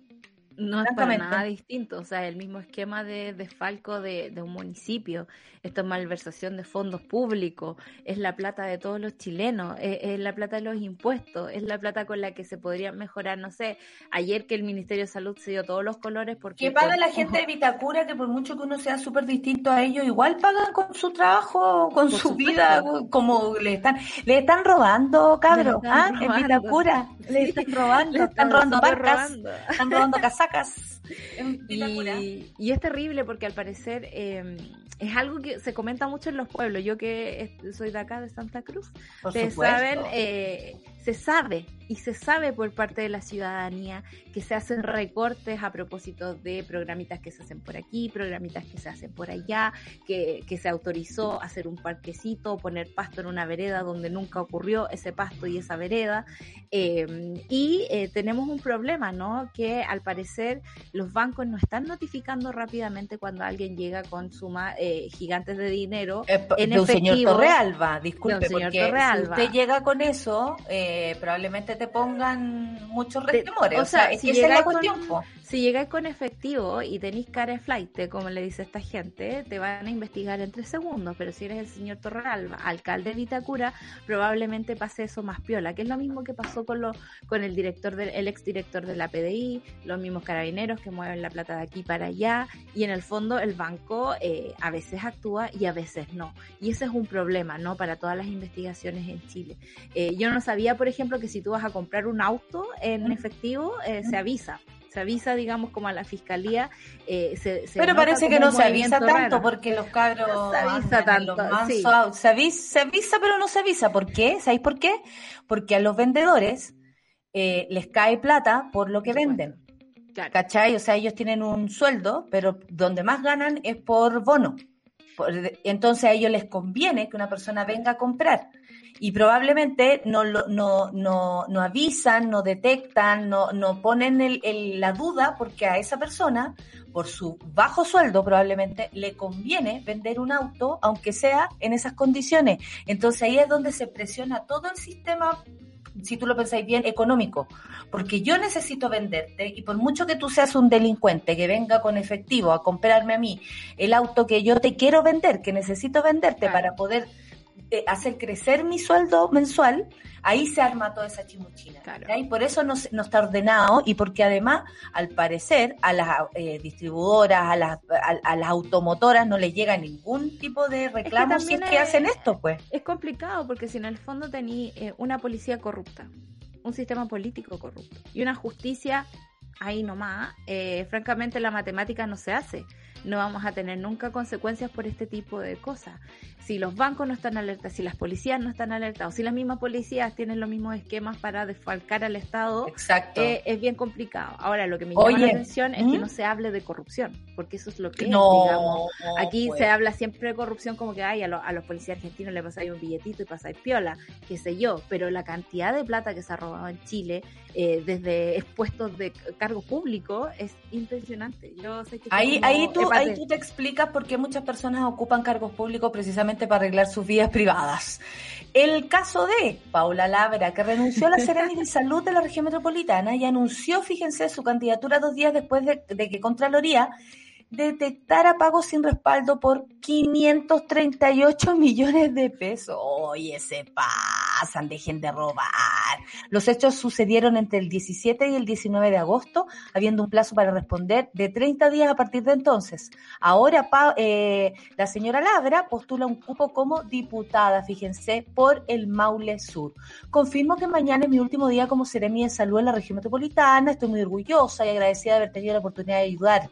No es para nada distinto, o sea, el mismo esquema de desfalco de, de, un municipio, esto es malversación de fondos públicos, es la plata de todos los chilenos, es, es, la plata de los impuestos, es la plata con la que se podría mejorar, no sé, ayer que el Ministerio de Salud se dio todos los colores porque...
¿Qué paga la gente de Vitacura que por mucho que uno sea súper distinto a ellos, igual pagan con su trabajo, con su supuesto. vida, como le están, le están robando, cabros, ¿ah? Robando. En Vitacura, le están robando, le están, robando barcas, robando. están robando casacas Caracas.
Y, y, es terrible porque al parecer eh, es algo que se comenta mucho en los pueblos. Yo que soy de acá, de Santa Cruz, ustedes saben, eh, se sabe y se sabe por parte de la ciudadanía que se hacen recortes a propósito de programitas que se hacen por aquí, programitas que se hacen por allá, que, que se autorizó hacer un parquecito, poner pasto en una vereda donde nunca ocurrió ese pasto y esa vereda. Eh, y eh, tenemos un problema, ¿no? Que al parecer los bancos no están notificando rápidamente cuando alguien llega con sumas eh, gigantes de dinero.
Eh,
en
de un señor
efectivo.
Torrealba, disculpe,
señor
porque
Torrealba.
si usted llega con eso, eh, probablemente te pongan muchos resquemores.
o
O sea,
si
esa es la
con-. Si llegáis con efectivo y tenéis cara de flight, como le dice esta gente, te van a investigar en tres segundos. Pero si eres el señor Torralba, alcalde de Vitacura, probablemente pase eso más piola, que es lo mismo que pasó con lo, con el director del, el exdirector de la PDI, los mismos carabineros que mueven la plata de aquí para allá, y en el fondo el banco eh, a veces actúa y a veces no. Y ese es un problema, ¿no? Para todas las investigaciones en Chile. Eh, yo no sabía, por ejemplo, que si tú vas a comprar un auto en efectivo, eh, se avisa. Se avisa, digamos, como a la fiscalía. eh, se, se
Pero parece que no se avisa tanto
raro.
porque los cabros
No se avisa tanto, sí.
Se avisa, se avisa, pero no se avisa. ¿Por qué? ¿Sabéis por qué? Porque a los vendedores eh, les cae plata por lo que venden. ¿Cachai? O sea, ellos tienen un sueldo, pero donde más ganan es por bono. Por- entonces a ellos les conviene que una persona venga a comprar. Y probablemente no, lo- no, no, no avisan, no detectan, no, no ponen el- el- la duda porque a esa persona, por su bajo sueldo probablemente, le conviene vender un auto, aunque sea en esas condiciones. Entonces ahí es donde se presiona todo el sistema si tú lo pensáis bien, económico. Porque yo necesito venderte y por mucho que tú seas un delincuente que venga con efectivo a comprarme a mí el auto que yo te quiero vender, que necesito venderte
Claro.
para poder hacer crecer mi sueldo mensual, ahí se arma toda esa chimuchina.
Claro.
¿cachai? Por eso no, no está ordenado y porque además, al parecer, a las eh, distribuidoras, a las, a, a las automotoras no les llega ningún tipo de reclamo si es que
es-
hacen esto, pues.
Es complicado porque si en el fondo tení eh, una policía corrupta, un sistema político corrupto y una justicia ahí nomás, eh, francamente la matemática no se hace. No vamos a tener nunca consecuencias por este tipo de cosas. Si los bancos no están alertas, si las policías no están alertas, o si las mismas policías tienen los mismos esquemas para desfalcar al Estado,
Exacto.
eh, es bien complicado. Ahora, lo que me llama
Oye,
la atención es que
¿mm?
no se hable de corrupción, porque eso es lo que es,
no,
digamos. Aquí
pues.
se habla siempre de corrupción como que ay, a, lo- a los policías argentinos le pasáis un billetito y pasáis piola, qué sé yo, pero la cantidad de plata que se ha robado en Chile eh, desde puestos de cargo público es impresionante. Yo sé que
Ahí, ahí, tú, ahí tú te explicas por qué muchas personas ocupan cargos públicos precisamente para arreglar sus vidas privadas. El caso de Paula Labra, que renunció a la Seremi de Salud de la región metropolitana y anunció, fíjense, su candidatura dos días después de, de que Contraloría detectara pagos sin respaldo por 538 millones de pesos. Oye, se pasan, dejen de robar. Los hechos sucedieron entre el 17 y el 19 de agosto, habiendo un plazo para responder de 30 días a partir de entonces. Ahora eh, la señora Labra postula un cupo como diputada, fíjense, por el Maule Sur. Confirmo que mañana es mi último día como seremi de salud en la región metropolitana. Estoy muy orgullosa y agradecida de haber tenido la oportunidad de ayudar.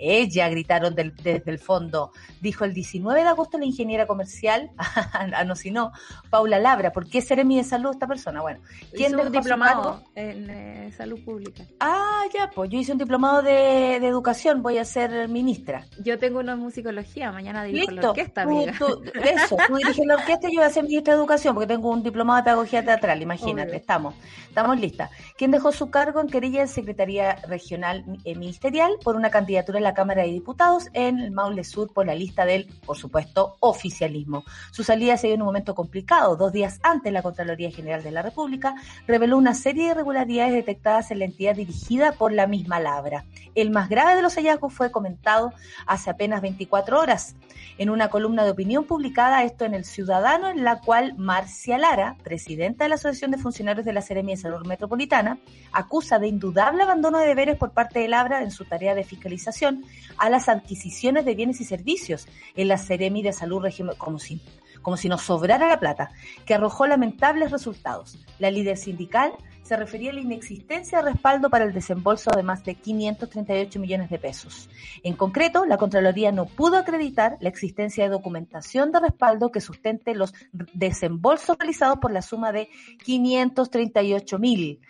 Ella, gritaron del- desde el fondo. Dijo el 19 de agosto la ingeniera comercial, ah, no, si no, Paula Labra. ¿Por qué seremi de salud esta persona? Bueno, ¿quién
hizo un diplomado en eh, salud pública.
Ah, ya, pues yo hice un diplomado de, de educación, voy a ser ministra.
Yo tengo uno en musicología, mañana dirijo la orquesta,
Tú-
amiga.
tú- eso, tú diriges la orquesta y yo voy a ser ministra de educación porque tengo un diplomado de pedagogía teatral, imagínate,
Obvio.
estamos, estamos listas. ¿Quién dejó su cargo en querella en Secretaría Regional eh, Ministerial por una candidatura en la Cámara de Diputados en el Maule Sur por la lista del, por supuesto, oficialismo? Su salida se dio en un momento complicado. Dos días antes, la Contraloría General de la República reveló una serie de irregularidades detectadas en la entidad dirigida por la misma Labra. El más grave de los hallazgos fue comentado hace apenas 24 horas en una columna de opinión publicada esto en El Ciudadano, en la cual Marcia Lara, presidenta de la Asociación de Funcionarios de la Seremia de Salud Metropolitana, acusa de indudable abandono de deberes por parte de Labra en su tarea de fiscalización a las adquisiciones de bienes y servicios en la Seremi de Salud Región, como si, como si nos sobrara la plata, que arrojó lamentables resultados. La líder sindical se refería a la inexistencia de respaldo para el desembolso de más de 538 millones de pesos. En concreto, la Contraloría no pudo acreditar la existencia de documentación de respaldo que sustente los desembolsos realizados por la suma de 538 mil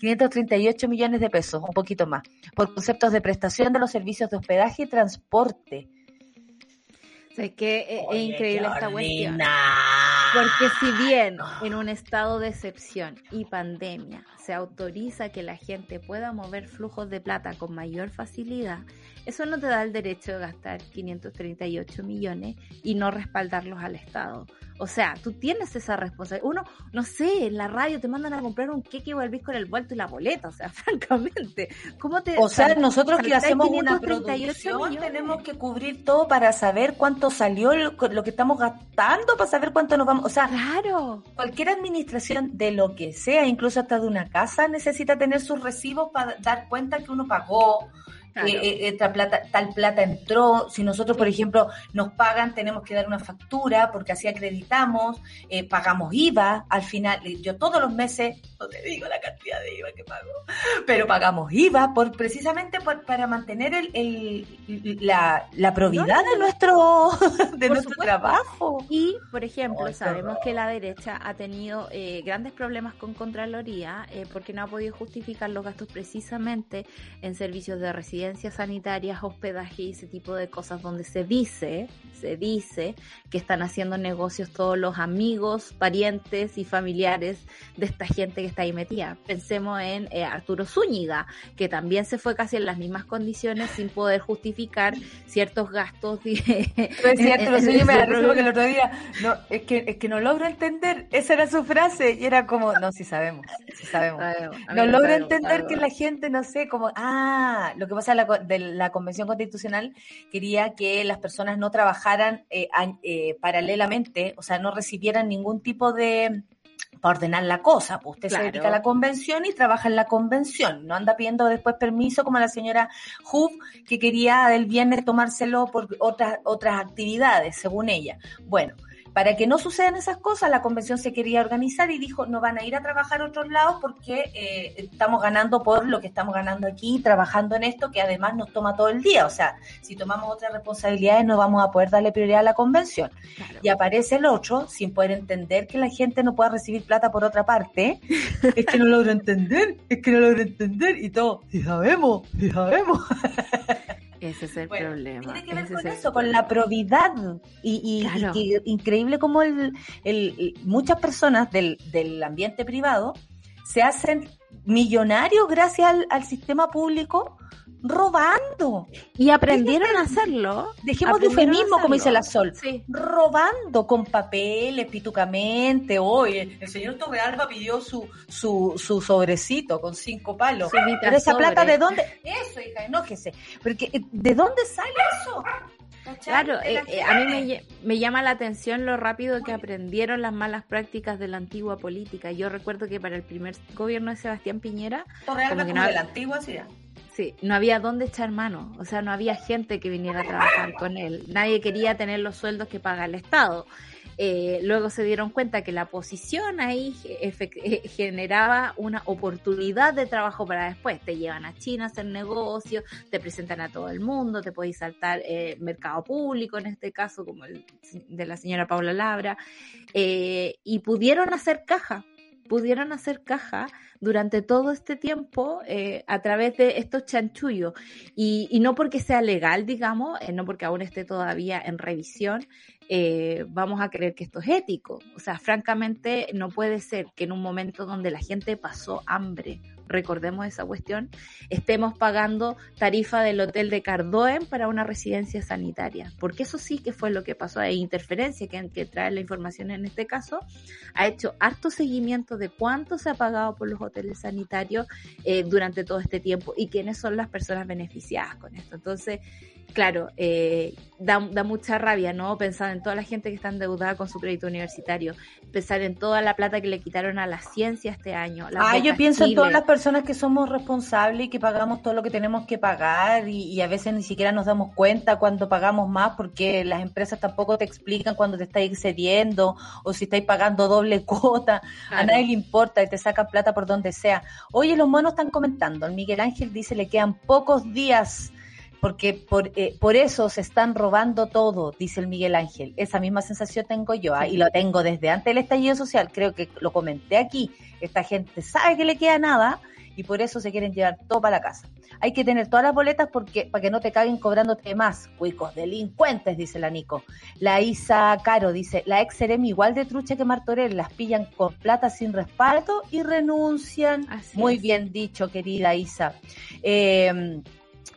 538 millones de pesos, un poquito más, por conceptos de prestación de los servicios de hospedaje y transporte.
es que es, increíble esta cuestión. Porque si bien en un estado de excepción y pandemia se autoriza que la gente pueda mover flujos de plata con mayor facilidad, eso no te da el derecho de gastar 538 millones y no respaldarlos al Estado. O sea, tú tienes esa responsabilidad. Uno, no sé, en la radio te mandan a comprar un queque y volvís con el vuelto y la boleta. O sea, francamente, ¿cómo te...
O sea, nosotros que hacemos una producción tenemos que cubrir todo para saber cuánto salió lo, que estamos gastando, para saber cuánto nos vamos... O sea,
claro.
cualquier administración de lo que sea, incluso hasta de una casa, necesita tener sus recibos para dar cuenta que uno pagó, eh, esta plata, tal plata entró, si nosotros, por ejemplo, nos pagan, tenemos que dar una factura porque así acreditamos, eh, pagamos IVA, al final, eh, yo todos los meses, no te digo la cantidad de IVA que pago, pero pagamos IVA por precisamente para mantener el, la, la probidad de nuestro, de nuestro trabajo.
Y, por ejemplo, sabemos que la derecha ha tenido grandes problemas con Contraloría porque no ha podido justificar los gastos precisamente en servicios de residencia sanitarias, hospedaje y ese tipo de cosas donde se dice, se dice que están haciendo negocios todos los amigos, parientes y familiares de esta gente que está ahí metida. Pensemos en eh, Arturo Zúñiga, que también se fue casi en las mismas condiciones sin poder justificar ciertos gastos.
es cierto, lo me que el otro día, no, es que, es que no logro entender, esa era su frase y era como, no, si sabemos, si sabemos. no logro entender que la gente, no sé, como, ah, lo que pasa de la Convención Constitucional quería que las personas no trabajaran eh, eh, paralelamente, o sea, no recibieran ningún tipo de para ordenar la cosa, pues usted se dedica a la convención y trabaja en la convención, no anda pidiendo después permiso como la señora Hub que quería del viernes tomárselo por otras otras actividades, según ella. Bueno, para que no sucedan esas cosas, la convención se quería organizar y dijo, no van a ir a trabajar a otros lados porque eh, estamos ganando por lo que estamos ganando aquí, trabajando en esto, que además nos toma todo el día. O sea, si tomamos otras responsabilidades no vamos a poder darle prioridad a la convención. Y aparece el otro, sin poder entender que la gente no pueda recibir plata por otra parte. es que no logro entender, es que no logro entender y todo. Y sabemos, y sabemos.
Ese es el problema.
Tiene que ver con eso, con la probidad. Y, increíble como el, el, muchas personas del, del ambiente privado se hacen millonarios gracias al, al sistema público robando.
Y aprendieron a hacerlo.
Dejemos de eufemismo, como dice la Sol. Robando con papeles, pitucamente. Oye, el señor Torrealba pidió su, su, su sobrecito con cinco palos. Pero esa plata, ¿de dónde? Eso, hija, enójese. Porque, eh, ¿de dónde sale eso?
Claro, eh, eh, a mí me, me, llama la atención lo rápido que aprendieron las malas prácticas de la antigua política. Yo recuerdo que para el primer gobierno de Sebastián Piñera,
como que no, de la antigua, sí.
Sí, no había dónde echar mano, o sea, no había gente que viniera a trabajar con él, nadie quería tener los sueldos que paga el Estado. Eh, luego se dieron cuenta que la posición ahí eh, generaba una oportunidad de trabajo para después. Te llevan a China a hacer negocios, te presentan a todo el mundo, te podéis saltar eh, mercado público en este caso, como el de la señora Paula Labra, y pudieron hacer caja, pudieron hacer caja durante todo este tiempo eh, a través de estos chanchullos. Y, y, no porque sea legal, digamos, eh, no porque aún esté todavía en revisión, eh, vamos a creer que esto es ético. O sea, francamente, no puede ser que en un momento donde la gente pasó hambre, recordemos esa cuestión, estemos pagando tarifa del hotel de Cardoen para una residencia sanitaria. Porque eso sí que fue lo que pasó. Hay interferencia que, que trae la información en este caso. Ha hecho harto seguimiento de cuánto se ha pagado por los hoteles sanitarios eh, durante todo este tiempo y quiénes son las personas beneficiadas con esto. Entonces, claro, eh, da, da, mucha rabia, ¿no? Pensar en toda la gente que está endeudada con su crédito universitario, pensar en toda la plata que le quitaron a la ciencia este año.
Ah, yo pienso en todas las personas que somos responsables y que pagamos todo lo que tenemos que pagar y, y, a veces ni siquiera nos damos cuenta cuando pagamos más porque las empresas tampoco te explican cuando te estáis excediendo o si estáis pagando doble cuota. Claro. A nadie le importa y te sacan plata por donde sea. Oye, los monos están comentando. El Miguel Ángel dice le quedan pocos días porque por, eh, por eso se están robando todo, dice el Miguel Ángel. Esa misma sensación tengo yo, ¿ah? y lo tengo desde antes del estallido social, creo que lo comenté aquí. Esta gente sabe que le queda nada y por eso se quieren llevar todo para la casa. Hay que tener todas las boletas porque para que no te caguen cobrándote más, cuicos, delincuentes, dice la Nico. La Isa Caro dice, la ex Seremi igual de trucha que Martorell, las pillan con plata sin respaldo y renuncian.
Así
Muy
es.
bien dicho, querida Isa. Eh,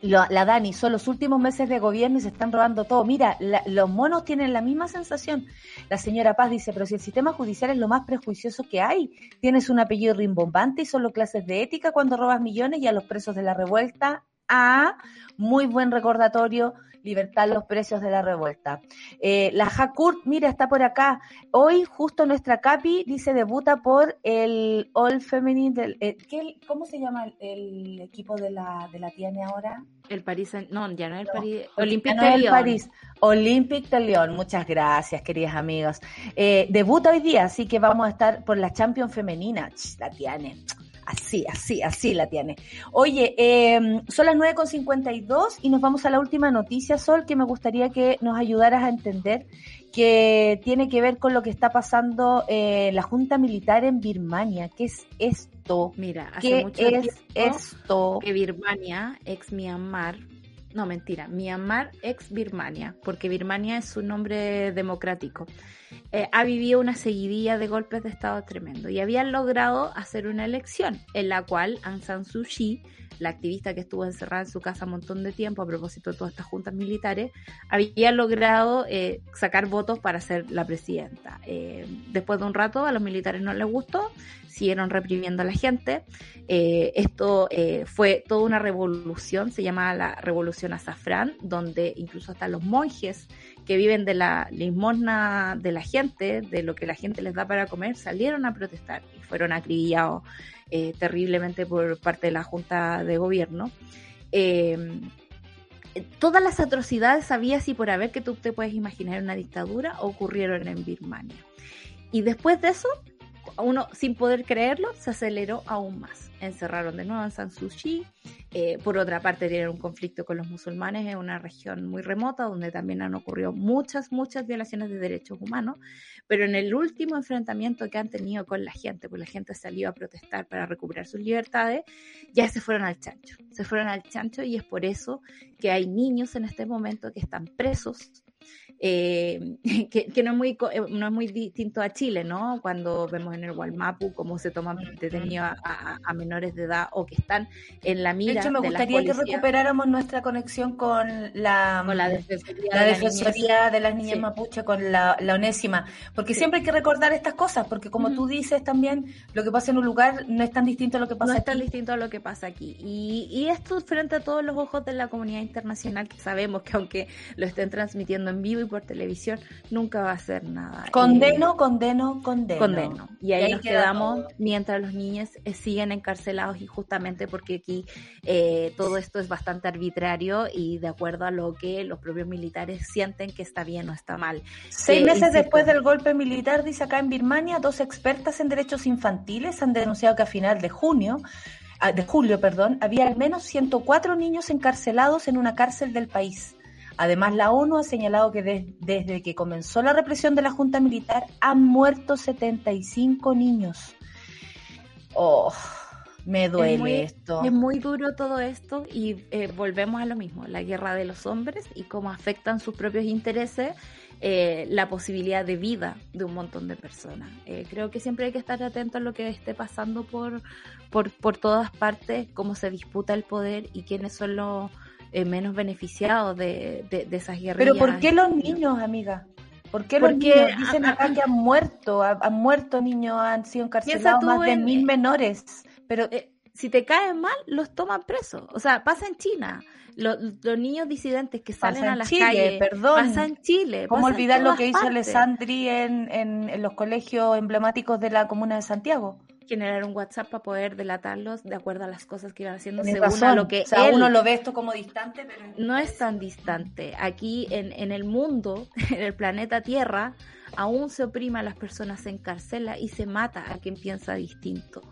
la, Dani, son los últimos meses de gobierno y se están robando todo. Mira, la, los monos tienen la misma sensación. La señora Paz dice, pero si el sistema judicial es lo más prejuicioso que hay, tienes un apellido rimbombante y solo clases de ética cuando robas millones y a los presos de la revuelta. Ah, muy buen recordatorio libertad los precios de la revuelta. Eh, la Hakurt, mira, está por acá. Hoy justo nuestra Capi dice debuta por el All Feminine del eh, ¿qué, ¿cómo se llama el, el, equipo de la de la tiene ahora?
El París, no, ya no es el
No,
París,
Olympique
de
de
Lyon.
París. Olympique de Lyon. Muchas gracias, queridas amigas. Eh, debuta hoy día, así que vamos a estar por la Champions femenina. Ch, la tiene. Así, así, así la tiene. Oye, eh, son las 9.52 y nos vamos a la última noticia, Sol, que me gustaría que nos ayudaras a entender, que tiene que ver con lo que está pasando eh, la Junta Militar en Birmania. ¿Qué es esto?
Mira, hace
¿Qué
mucho
es
tiempo
esto?
que Birmania, ex Myanmar, no mentira, Myanmar ex Birmania, porque Birmania es su nombre democrático, eh, ha vivido una seguidilla de golpes de Estado tremendo y habían logrado hacer una elección en la cual Aung San Suu Kyi, la activista que estuvo encerrada en su casa un montón de tiempo a propósito de todas estas juntas militares, había logrado eh, sacar votos para ser la presidenta. Eh, después de un rato a los militares no les gustó, siguieron reprimiendo a la gente. Eh, esto eh, fue toda una revolución, se llama la Revolución Azafrán, donde incluso hasta los monjes que viven de la limosna de la gente, de lo que la gente les da para comer, salieron a protestar y fueron acribillados eh, terriblemente por parte de la Junta de Gobierno. Eh, todas las atrocidades había y por haber que tú te puedes imaginar una dictadura ocurrieron en Birmania. Y después de eso, uno sin poder creerlo, se aceleró aún más. Encerraron de nuevo a San Suu Kyi. Eh, por otra parte, tienen un conflicto con los musulmanes en una región muy remota donde también han ocurrido muchas, muchas violaciones de derechos humanos. Pero en el último enfrentamiento que han tenido con la gente, pues la gente salió a protestar para recuperar sus libertades, ya se fueron al chancho. Se fueron al chancho y es por eso que hay niños en este momento que están presos eh, que, que, no, es muy, no es muy distinto a Chile, ¿no? Cuando vemos en el Walmapu cómo se toman detenidos a, a, a, menores de edad o que están en la mira.
De hecho, me
de
gustaría que recuperáramos nuestra conexión con la,
con la defensoría,
la defensoría de, de, las niñas sí. mapuche, con la, la onésima, porque sí. siempre hay que recordar estas cosas, porque como uh -huh. tú dices también, lo que pasa en un lugar no es tan distinto a lo que pasa
no
aquí.
es tan distinto a lo que pasa aquí. Y, y esto frente a todos los ojos de la comunidad internacional, que sabemos que aunque lo estén transmitiendo en vivo y por televisión, nunca va a hacer nada.
Condeno, eh, condeno, condeno.
Condeno. Y ahí, y ahí nos quedamos todo. mientras los niños eh, siguen encarcelados y justamente porque aquí eh, todo esto es bastante arbitrario y de acuerdo a lo que los propios militares sienten que está bien o está mal.
Seis meses insisto, después del golpe militar, dice acá en Birmania, dos expertas en derechos infantiles han denunciado que a final de junio ah, de julio, perdón, había al menos 104 niños encarcelados en una cárcel del país. Además, la ONU ha señalado que de, desde que comenzó la represión de la Junta Militar han muerto 75 niños. Oh, me duele
es muy,
esto.
Es muy duro todo esto y eh, volvemos a lo mismo, la guerra de los hombres y cómo afectan sus propios intereses eh, la posibilidad de vida de un montón de personas. Eh, creo que siempre hay que estar atento a lo que esté pasando por, por, por todas partes, cómo se disputa el poder y quiénes son los eh, menos beneficiados de, de, de, esas guerrillas.
Pero ¿por qué los niños, amiga? ¿Por qué los
Porque,
niños? Dicen acá que han muerto, han muerto niños, han sido encarcelados más de mil menores. Pero
eh, si te caen mal, los toman presos. O sea, pasa en China. Los, los niños disidentes que salen a las
Chile,
calles.
perdón.
Pasa en Chile.
¿Cómo olvidar lo que hizo. Alessandri en, en, en los colegios emblemáticos de la comuna de Santiago?
Generar un WhatsApp para poder delatarlos de acuerdo a las cosas que iban haciendo según a lo que
o sea,
él
uno lo ve esto como distante, pero
no es tan distante. Aquí en, en el mundo, en el planeta Tierra, aún se oprime a las personas, se encarcela y se mata a quien piensa distinto.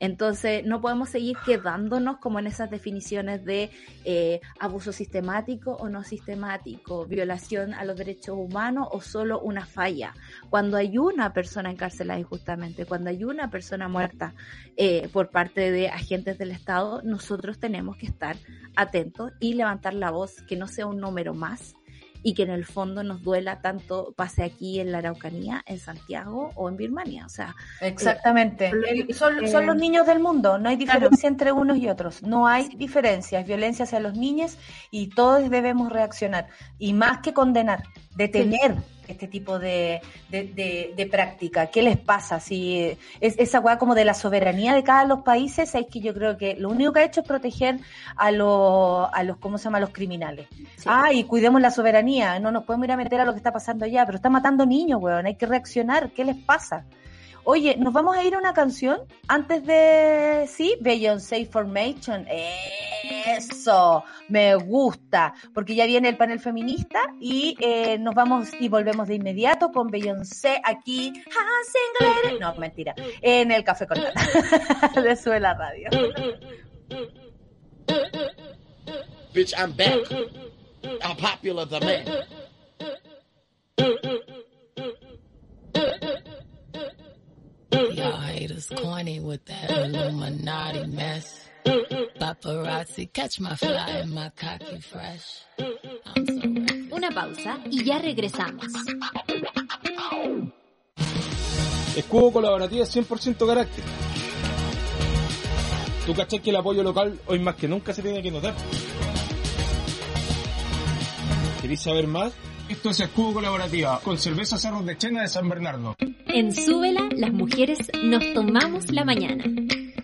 Entonces, no podemos seguir quedándonos como en esas definiciones de eh, abuso sistemático o no sistemático, violación a los derechos humanos o solo una falla. Cuando hay una persona encarcelada injustamente, cuando hay una persona muerta eh, por parte de agentes del Estado, nosotros tenemos que estar atentos y levantar la voz, que no sea un número más y que en el fondo nos duela tanto pase aquí en la Araucanía, en Santiago o en Birmania. O sea,
Exactamente. El- son,
eh,
son los niños del mundo, no hay
claro.
diferencia entre unos y otros, no hay diferencia, es violencia hacia los niños y todos debemos reaccionar. Y más que condenar, detener este tipo de, de, de- de práctica. ¿Qué les pasa? Si es esa weá como de la soberanía de cada los países, es que yo creo que lo único que ha hecho es proteger a los, a los ¿cómo se llama? A los criminales.
Sí.
Ah, y cuidemos la soberanía, no nos podemos ir a meter a lo que está pasando allá, pero está matando niños, weón, hay que reaccionar, ¿qué les pasa? Oye, nos vamos a ir a una canción antes de, sí, Beyoncé Formation. Eso, me gusta, porque ya viene el panel feminista y eh, nos vamos y volvemos de inmediato con Beyoncé aquí, no, mentira, en el Café con Nata de Sube la Radio.
Bitch, I'm back. I'm popular the man.
Y'all haters corny with that Illuminati mess. Paparazzi, catch my fly and my cocky fresh. I'm so ready.
Una pausa y ya regresamos.
Escudo colaborativa 100% carácter. Tú cachai que el apoyo local hoy más que nunca se tiene que notar. ¿Queréis saber más? Esto es Escudo Colaborativa, con cerveza Cerros de Chena de San Bernardo.
En Súbela, las mujeres nos tomamos la mañana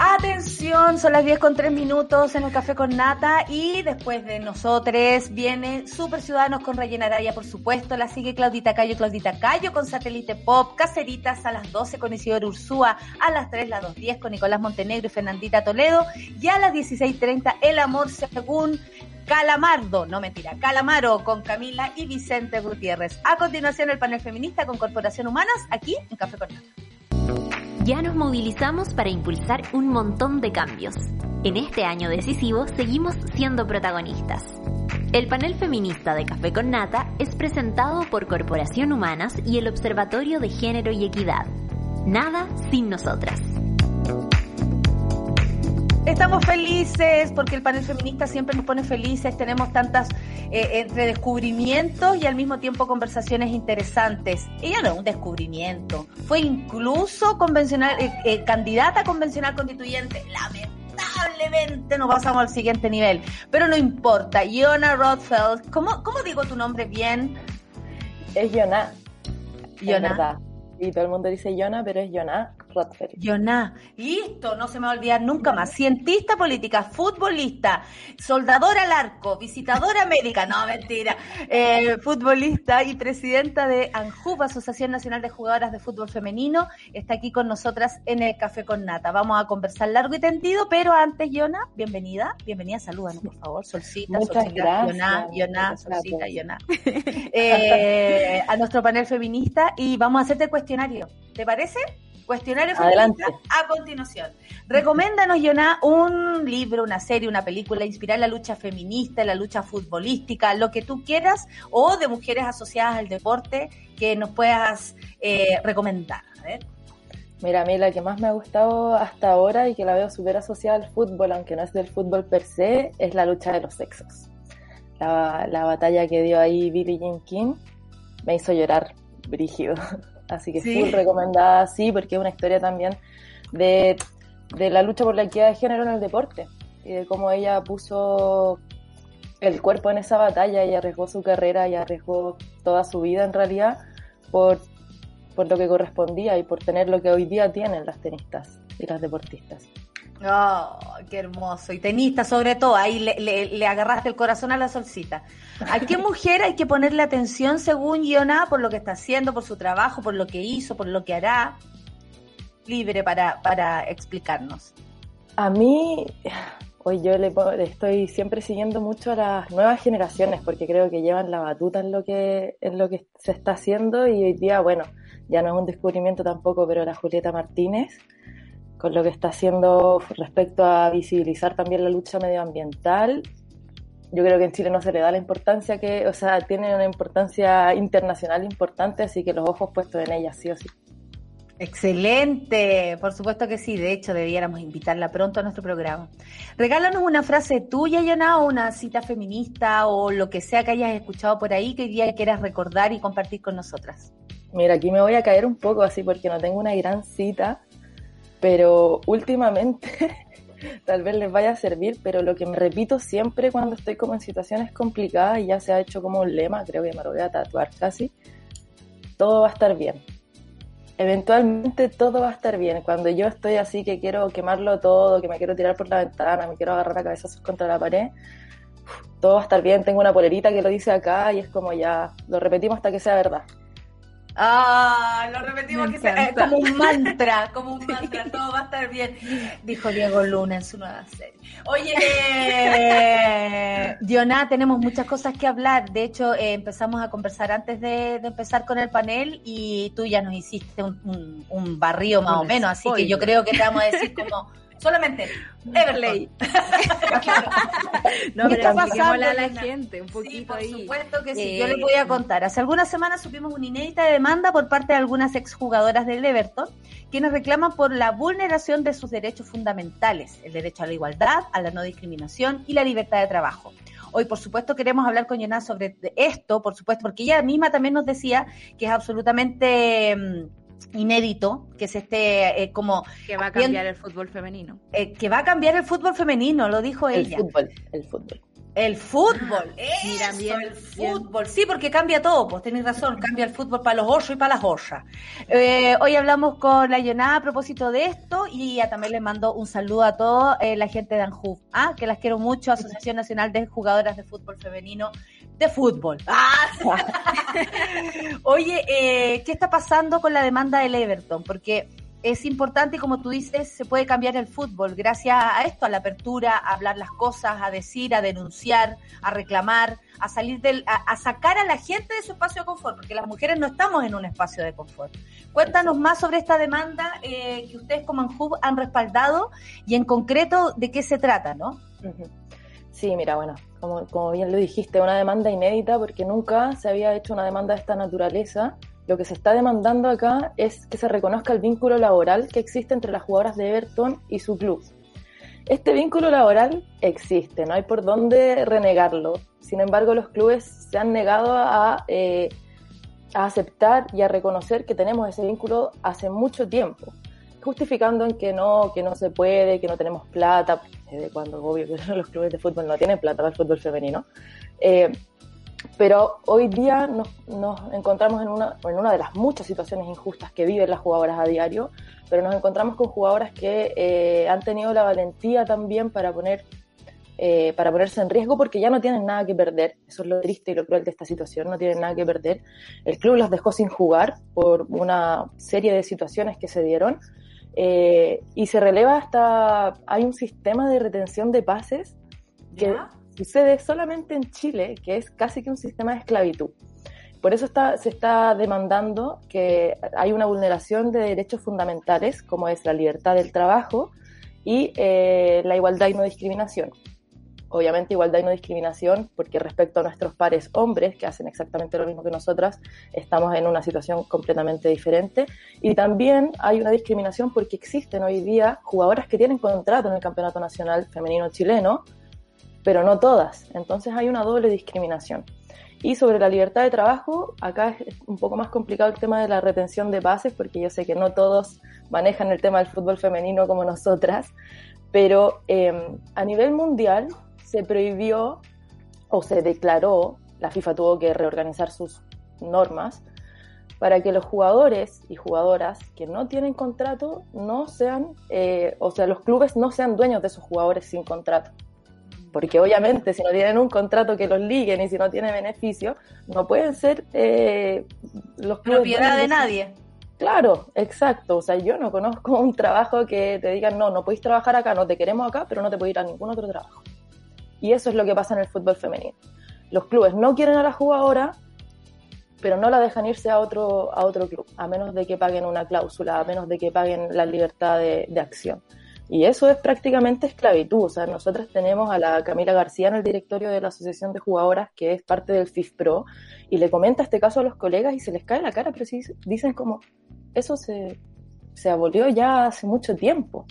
Atención, son las 10 con 3 minutos en el Café con Nata y después de nosotros viene Super Ciudadanos con Rayena Araya, por supuesto, la sigue Claudita Cayo, Claudita Cayo con Satélite Pop, Caceritas a las 12 con Isidoro Ursúa, a las 3 las 2.10 con Nicolás Montenegro y Fernandita Toledo y a las 16.30 El Amor según Calamardo, no mentira, Calamaro con Camila y Vicente Gutiérrez. A continuación el panel feminista con Corporación Humanas aquí en Café con Nata.
Ya nos movilizamos para impulsar un montón de cambios. En este año decisivo seguimos siendo protagonistas. El panel feminista de Café con Nata es presentado por Corporación Humanas y el Observatorio de Género y Equidad. Nada sin nosotras.
Estamos felices porque el panel feminista siempre nos pone felices. Tenemos tantas eh, entre descubrimientos y al mismo tiempo conversaciones interesantes. Ella no es un descubrimiento, fue incluso convencional, eh, eh, candidata convencional constituyente. Lamentablemente no pasamos al siguiente nivel, pero no importa. Iona Rothfeld, ¿cómo, cómo digo tu nombre bien?
Es. Es verdad. Y todo el mundo dice Yona, pero es Yona Rothfeld.
Yoná, listo, no se me va a olvidar nunca más. Cientista política, futbolista, soldadora al arco, visitadora médica, no, mentira, eh, futbolista y presidenta de ANJUP, Asociación Nacional de Jugadoras de Fútbol Femenino, está aquí con nosotras en el Café con Nata. Vamos a conversar largo y tendido, pero antes, Yona, bienvenida, bienvenida, salúdanos, por favor, Solcita,
Muchas
Solcita,
gracias.
Yoná, Yoná, Solcita. Yoná. Eh, a nuestro panel feminista y vamos a hacerte el cuestionario. ¿Te parece? Cuestionario
Adelante.
feminista a continuación. Recoméndanos, Yoná, un libro, una serie, una película, inspirar la lucha feminista, la lucha futbolística, lo que tú quieras, o de mujeres asociadas al deporte que nos puedas eh, recomendar. A ver.
Mira, a mí la que más me ha gustado hasta ahora y que la veo súper asociada al fútbol, aunque no es del fútbol per se, es la lucha de los sexos. La, la batalla que dio ahí Billie Jean King me hizo llorar brígido. Así que
Sí.
full recomendada, sí, porque es una historia también de, de la lucha por la equidad de género en el deporte y de cómo ella puso el cuerpo en esa batalla y arriesgó su carrera y arriesgó toda su vida en realidad por, por lo que correspondía y por tener lo que hoy día tienen las tenistas y las deportistas.
Oh, qué hermoso. Y tenista sobre todo, ahí le, le- le agarraste el corazón a la solcita. ¿A qué mujer hay que ponerle atención según Yoná por lo que está haciendo, por su trabajo, por lo que hizo, por lo que hará? Libre para, para explicarnos.
A mí, hoy yo le, le estoy siempre siguiendo mucho a las nuevas generaciones porque creo que llevan la batuta en lo que, en lo que se está haciendo y hoy día, bueno, ya no es un descubrimiento tampoco, pero la Julieta Martínez, con lo que está haciendo respecto a visibilizar también la lucha medioambiental, yo creo que en Chile no se le da la importancia que, o sea, tiene una importancia internacional importante, así que los ojos puestos en ella, sí o sí.
Excelente, por supuesto que sí. De hecho, debiéramos invitarla pronto a nuestro programa. Regálanos una frase tuya, Yana, o una cita feminista o lo que sea que hayas escuchado por ahí que hoy día quieras recordar y compartir con nosotras.
Mira, aquí me voy a caer un poco así porque no tengo una gran cita, pero últimamente tal vez les vaya a servir, pero lo que me repito siempre cuando estoy como en situaciones complicadas y ya se ha hecho como un lema, creo que me lo voy a tatuar casi, todo va a estar bien. Eventualmente todo va a estar bien. Cuando yo estoy así que quiero quemarlo todo, que me quiero tirar por la ventana, me quiero agarrar a cabezazos contra la pared, todo va a estar bien. Tengo una polerita que lo dice acá y es como ya, lo repetimos hasta que sea verdad.
Ah, lo repetimos que sea,
encanta.
como un mantra, como un mantra, todo va a estar bien, dijo Diego Luna en su nueva serie. Oye, eh, Diona, tenemos muchas cosas que hablar. De hecho, eh, empezamos a conversar antes de, de empezar con el panel y tú ya nos hiciste un, un, un barrío más o menos, así que yo creo que te vamos a decir como solamente Everley.
No,
¿Qué
pero
está
expliquémosle a
pasando,
la gente un
Sí,
poquito
por
ahí.
supuesto que sí.
Eh,
Yo les voy a contar. Hace algunas semanas supimos una inédita demanda por parte de algunas exjugadoras del Everton, quienes reclaman por la vulneración de sus derechos fundamentales, el derecho a la igualdad, a la no discriminación y la libertad de trabajo. Hoy, por supuesto, queremos hablar con Yana sobre esto, por supuesto, porque ella misma también nos decía que es absolutamente mm, inédito que se esté eh, como
Que va a
Bien.
cambiar el fútbol femenino.
eh, que va a cambiar el fútbol femenino, lo dijo
El
ella.
fútbol, el fútbol.
El fútbol,
Mira,
eso,
bien,
el
bien.
fútbol, sí, porque cambia todo, pues tenéis razón, cambia el fútbol para los osos y para las ollas. Eh, hoy hablamos con la Yonada a propósito de esto y a también les mando un saludo a toda la gente de Anjuf, ah, que las quiero mucho, Asociación Nacional de Jugadoras de Fútbol Femenino de Fútbol. Ah. Oye, eh, ¿qué está pasando con la demanda del Everton? Porque es importante y como tú dices, se puede cambiar el fútbol gracias a esto, a la apertura, a hablar las cosas, a decir, a denunciar, a reclamar, a salir del, a, a sacar a la gente de su espacio de confort, porque las mujeres no estamos en un espacio de confort. Cuéntanos más sobre esta demanda eh, que ustedes como ANJUB han respaldado y en concreto de qué se trata, ¿no?
Sí, mira, bueno, como, bien lo dijiste, una demanda inédita porque nunca se había hecho una demanda de esta naturaleza. Lo que se está demandando acá es que se reconozca el vínculo laboral que existe entre las jugadoras de Everton y su club. Este vínculo laboral existe, no hay por dónde renegarlo. Sin embargo, los clubes se han negado a, eh, a aceptar y a reconocer que tenemos ese vínculo hace mucho tiempo justificando en que no, que no se puede, que no tenemos plata, desde cuando obvio que los clubes de fútbol no tienen plata para el fútbol femenino. Eh, Pero hoy día nos, nos encontramos en una, en una de las muchas situaciones injustas que viven las jugadoras a diario, pero nos encontramos con jugadoras que eh, han tenido la valentía también para poner eh, para ponerse en riesgo porque ya no tienen nada que perder. Eso es lo triste y lo cruel de esta situación, no tienen nada que perder. El club las dejó sin jugar por una serie de situaciones que se dieron eh, y se releva hasta, hay un sistema de retención de pases que
¿Ya?
sucede solamente en Chile, que es casi que un sistema de esclavitud. Por eso está, se está demandando que hay una vulneración de derechos fundamentales, como es la libertad del trabajo y eh, la igualdad y no discriminación. Obviamente igualdad y no discriminación, porque respecto a nuestros pares hombres, que hacen exactamente lo mismo que nosotras, estamos en una situación completamente diferente. Y también hay una discriminación porque existen hoy día jugadoras que tienen contrato en el Campeonato Nacional Femenino Chileno, pero no todas. Entonces hay una doble discriminación. Y sobre la libertad de trabajo, acá es un poco más complicado el tema de la retención de bases, porque yo sé que no todos manejan el tema del fútbol femenino como nosotras, pero eh, a nivel mundial se prohibió o se declaró, la FIFA tuvo que reorganizar sus normas, para que los jugadores y jugadoras que no tienen contrato no sean, eh, o sea, los clubes no sean dueños de esos jugadores sin contrato. Porque obviamente si no tienen un contrato que los liguen y si no tienen beneficio, no pueden ser eh, los clubes
Propiedad de nadie.
Claro, exacto. O sea, yo no conozco un trabajo que te digan, no, no podéis trabajar acá, no te queremos acá, pero no te podéis ir a ningún otro trabajo. Y eso es lo que pasa en el fútbol femenino. Los clubes no quieren a la jugadora, pero no la dejan irse a otro, a otro club, a menos de que paguen una cláusula, a menos de que paguen la libertad de, de acción. Y eso es prácticamente esclavitud. O sea, nosotros tenemos a la Camila García en el directorio de la Asociación de Jugadoras, que es parte del FIFPRO, y le comenta este caso a los colegas y se les cae la cara, pero sí dicen como, eso se, se abolió ya hace mucho tiempo.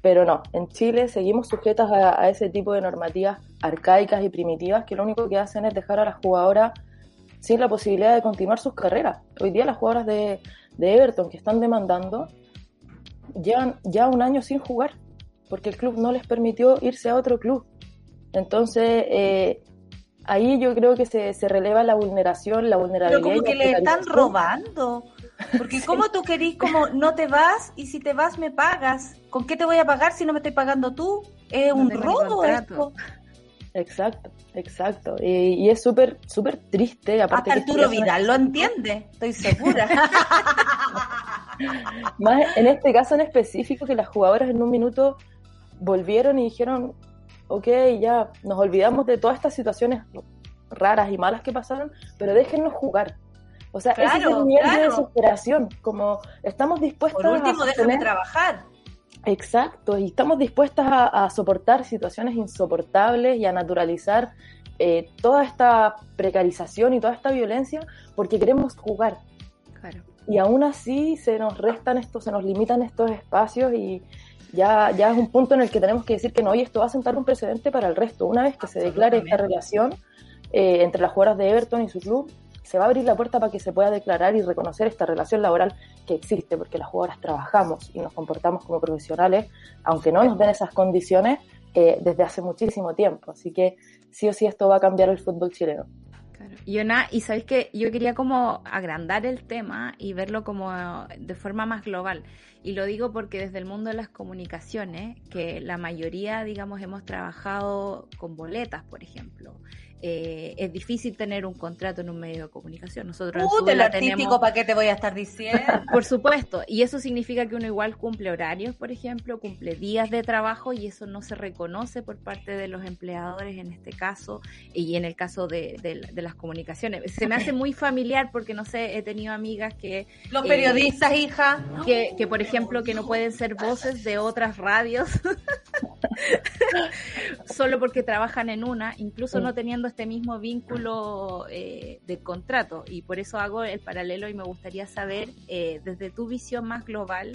Pero no, en Chile seguimos sujetas a, a ese tipo de normativas arcaicas y primitivas que lo único que hacen es dejar a las jugadoras sin la posibilidad de continuar sus carreras. Hoy día las jugadoras de, de Everton que están demandando llevan ya un año sin jugar porque el club no les permitió irse a otro club. Entonces, eh, ahí yo creo que se, se releva la vulneración, la vulnerabilidad.
Pero como que le están robando. Porque ¿cómo tú querís como no te vas y si te vas me pagas? ¿Con qué te voy a pagar si no me estoy pagando tú? Es
No
un robo esto.
Exacto, exacto. Y, y es súper, súper triste. Aparte
Hasta
que
Arturo Vidal lo entiende, estoy segura.
Más en este caso en específico, que las jugadoras en un minuto volvieron y dijeron, ok, ya nos olvidamos de todas estas situaciones raras y malas que pasaron, pero déjennos jugar. O sea, ese es el nivel de
claro.
desesperación, como estamos dispuestas
Por último,
a
déjame
sostener-
trabajar.
Exacto, y estamos dispuestas a, a soportar situaciones insoportables y a naturalizar eh, toda esta precarización y toda esta violencia porque queremos jugar.
Claro.
Y aún así se nos restan estos, se nos limitan estos espacios y ya, ya es un punto en el que tenemos que decir que no, y esto va a sentar un precedente para el resto. Una vez que se declare esta relación eh, entre las jugadoras de Everton y su club, se va a abrir la puerta para que se pueda declarar y reconocer esta relación laboral que existe, porque las jugadoras trabajamos y nos comportamos como profesionales, aunque no nos den esas condiciones, eh, desde hace muchísimo tiempo. Así que sí o sí esto va a cambiar el fútbol chileno.
Claro. Y sabéis que yo quería como agrandar el tema y verlo como de forma más global. Y lo digo porque desde el mundo de las comunicaciones, que la mayoría, digamos, hemos trabajado con boletas, por ejemplo. Eh, es difícil tener un contrato en un medio de comunicación. Nosotros
Puta, el artístico,
tenemos-
¿para qué te voy a estar diciendo?
por supuesto, y eso significa que uno igual cumple horarios, por ejemplo, cumple días de trabajo y eso no se reconoce por parte de los empleadores en este caso y en el caso de, de- de las comunicaciones. Se me hace muy familiar porque, no sé, he tenido amigas que,
Los
Eh,
periodistas, hija.
que, que, por ejemplo, que no pueden ser voces de otras radios solo porque trabajan en una, incluso no teniendo este mismo vínculo eh, de contrato. Y por eso hago el paralelo y me gustaría saber, eh, desde tu visión más global,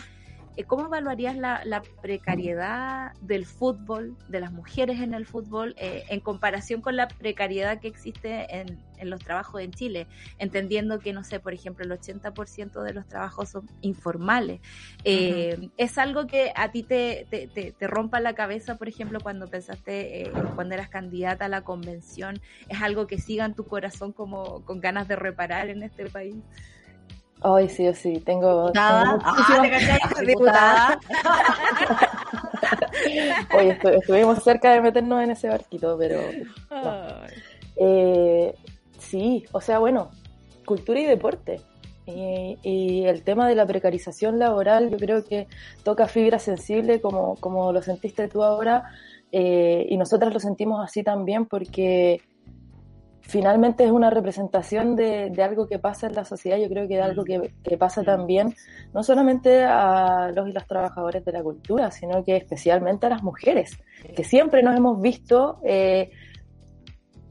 ¿cómo evaluarías la, la, precariedad del fútbol, de las mujeres en el fútbol, eh, en comparación con la precariedad que existe en, en, los trabajos en Chile? Entendiendo que, no sé, por ejemplo, el 80% de los trabajos son informales. Eh, uh -huh. ¿Es algo que a ti te, te, te, te, rompa la cabeza, por ejemplo, cuando pensaste, cuando eras candidata a la convención? ¿Es algo que siga en tu corazón como con ganas de reparar en este país?
Ay, sí o sí, tengo...
Diputada.
tengo ah, diputada. Oye, estu estuvimos cerca de meternos en ese barquito, pero... No. Eh, sí, o sea, bueno, cultura y deporte. Y, y, el tema de la precarización laboral yo creo que toca fibra sensible como, como lo sentiste tú ahora eh, y nosotras lo sentimos así también porque finalmente es una representación de, de, algo que pasa en la sociedad, yo creo que de algo que, que, pasa también, no solamente a los y las trabajadores de la cultura, sino que especialmente a las mujeres, que siempre nos hemos visto eh,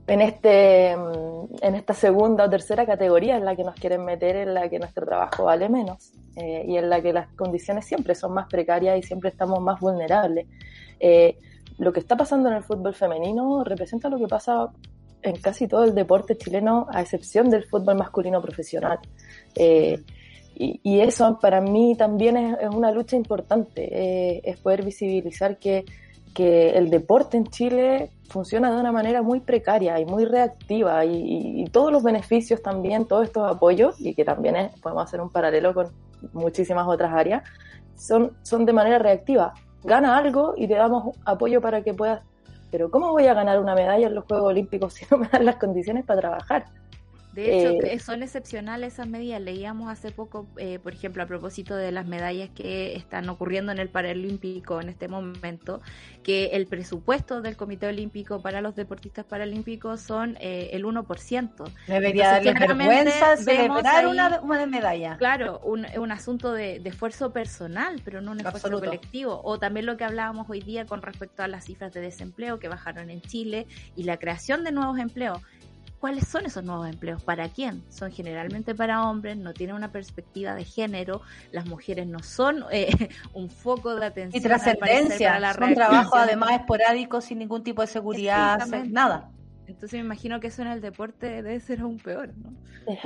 en, este, en esta segunda o tercera categoría en la que nos quieren meter, en la que nuestro trabajo vale menos eh, y en la que las condiciones siempre son más precarias y siempre estamos más vulnerables. Eh, lo que está pasando en el fútbol femenino representa lo que pasa en casi todo el deporte chileno, a excepción del fútbol masculino profesional. Eh, y, y, eso para mí también es, es una lucha importante, eh, es poder visibilizar que, que, el deporte en Chile funciona de una manera muy precaria y muy reactiva y, y, y todos los beneficios también, todos estos apoyos, y que también es, podemos hacer un paralelo con muchísimas otras áreas, son, son de manera reactiva. Gana algo y te damos apoyo para que puedas pero ¿cómo voy a ganar una medalla en los Juegos Olímpicos si no me dan las condiciones para trabajar?
De hecho, eh, son excepcionales esas medidas. Leíamos hace poco, eh, por ejemplo, a propósito de las medallas que están ocurriendo en el Paralímpico en este momento, que el presupuesto del Comité Olímpico para los deportistas paralímpicos son eh, el 1%.
Debería darle vergüenza celebrar una, una, medalla.
Claro, un, un asunto de, de, esfuerzo personal, pero no un esfuerzo Absoluto. colectivo. O también lo que hablábamos hoy día con respecto a las cifras de desempleo que bajaron en Chile y la creación de nuevos empleos cuáles son esos nuevos empleos, para quién. Son generalmente para hombres, no tienen una perspectiva de género, las mujeres no son eh, un foco de atención.
Y trascendencia, son trabajo además esporádico, sin ningún tipo de seguridad, nada.
Entonces me imagino que eso en el deporte debe ser aún peor, ¿no?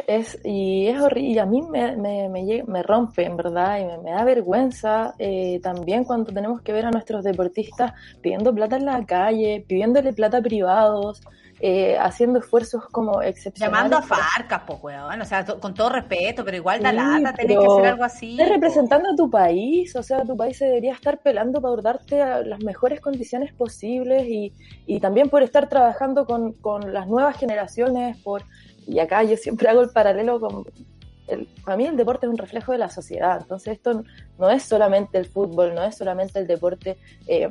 Es, y es horrible, y a mí me, me, me, me rompe, en verdad, y me, me da vergüenza eh, también cuando tenemos que ver a nuestros deportistas pidiendo plata en la calle, pidiéndole plata a privados, eh, haciendo esfuerzos como excepcionales.
Llamando a Farcas, pues, weón, o sea, con todo respeto, pero igual da sí, lata, tenés que hacer algo así.
Estás representando a tu país, o sea, tu país se debería estar pelando para darte las mejores condiciones posibles y, y también por estar trabajando con, con las nuevas generaciones, por y acá yo siempre hago el paralelo con el, para mí el deporte es un reflejo de la sociedad, entonces esto no es solamente el fútbol, no es solamente el deporte eh,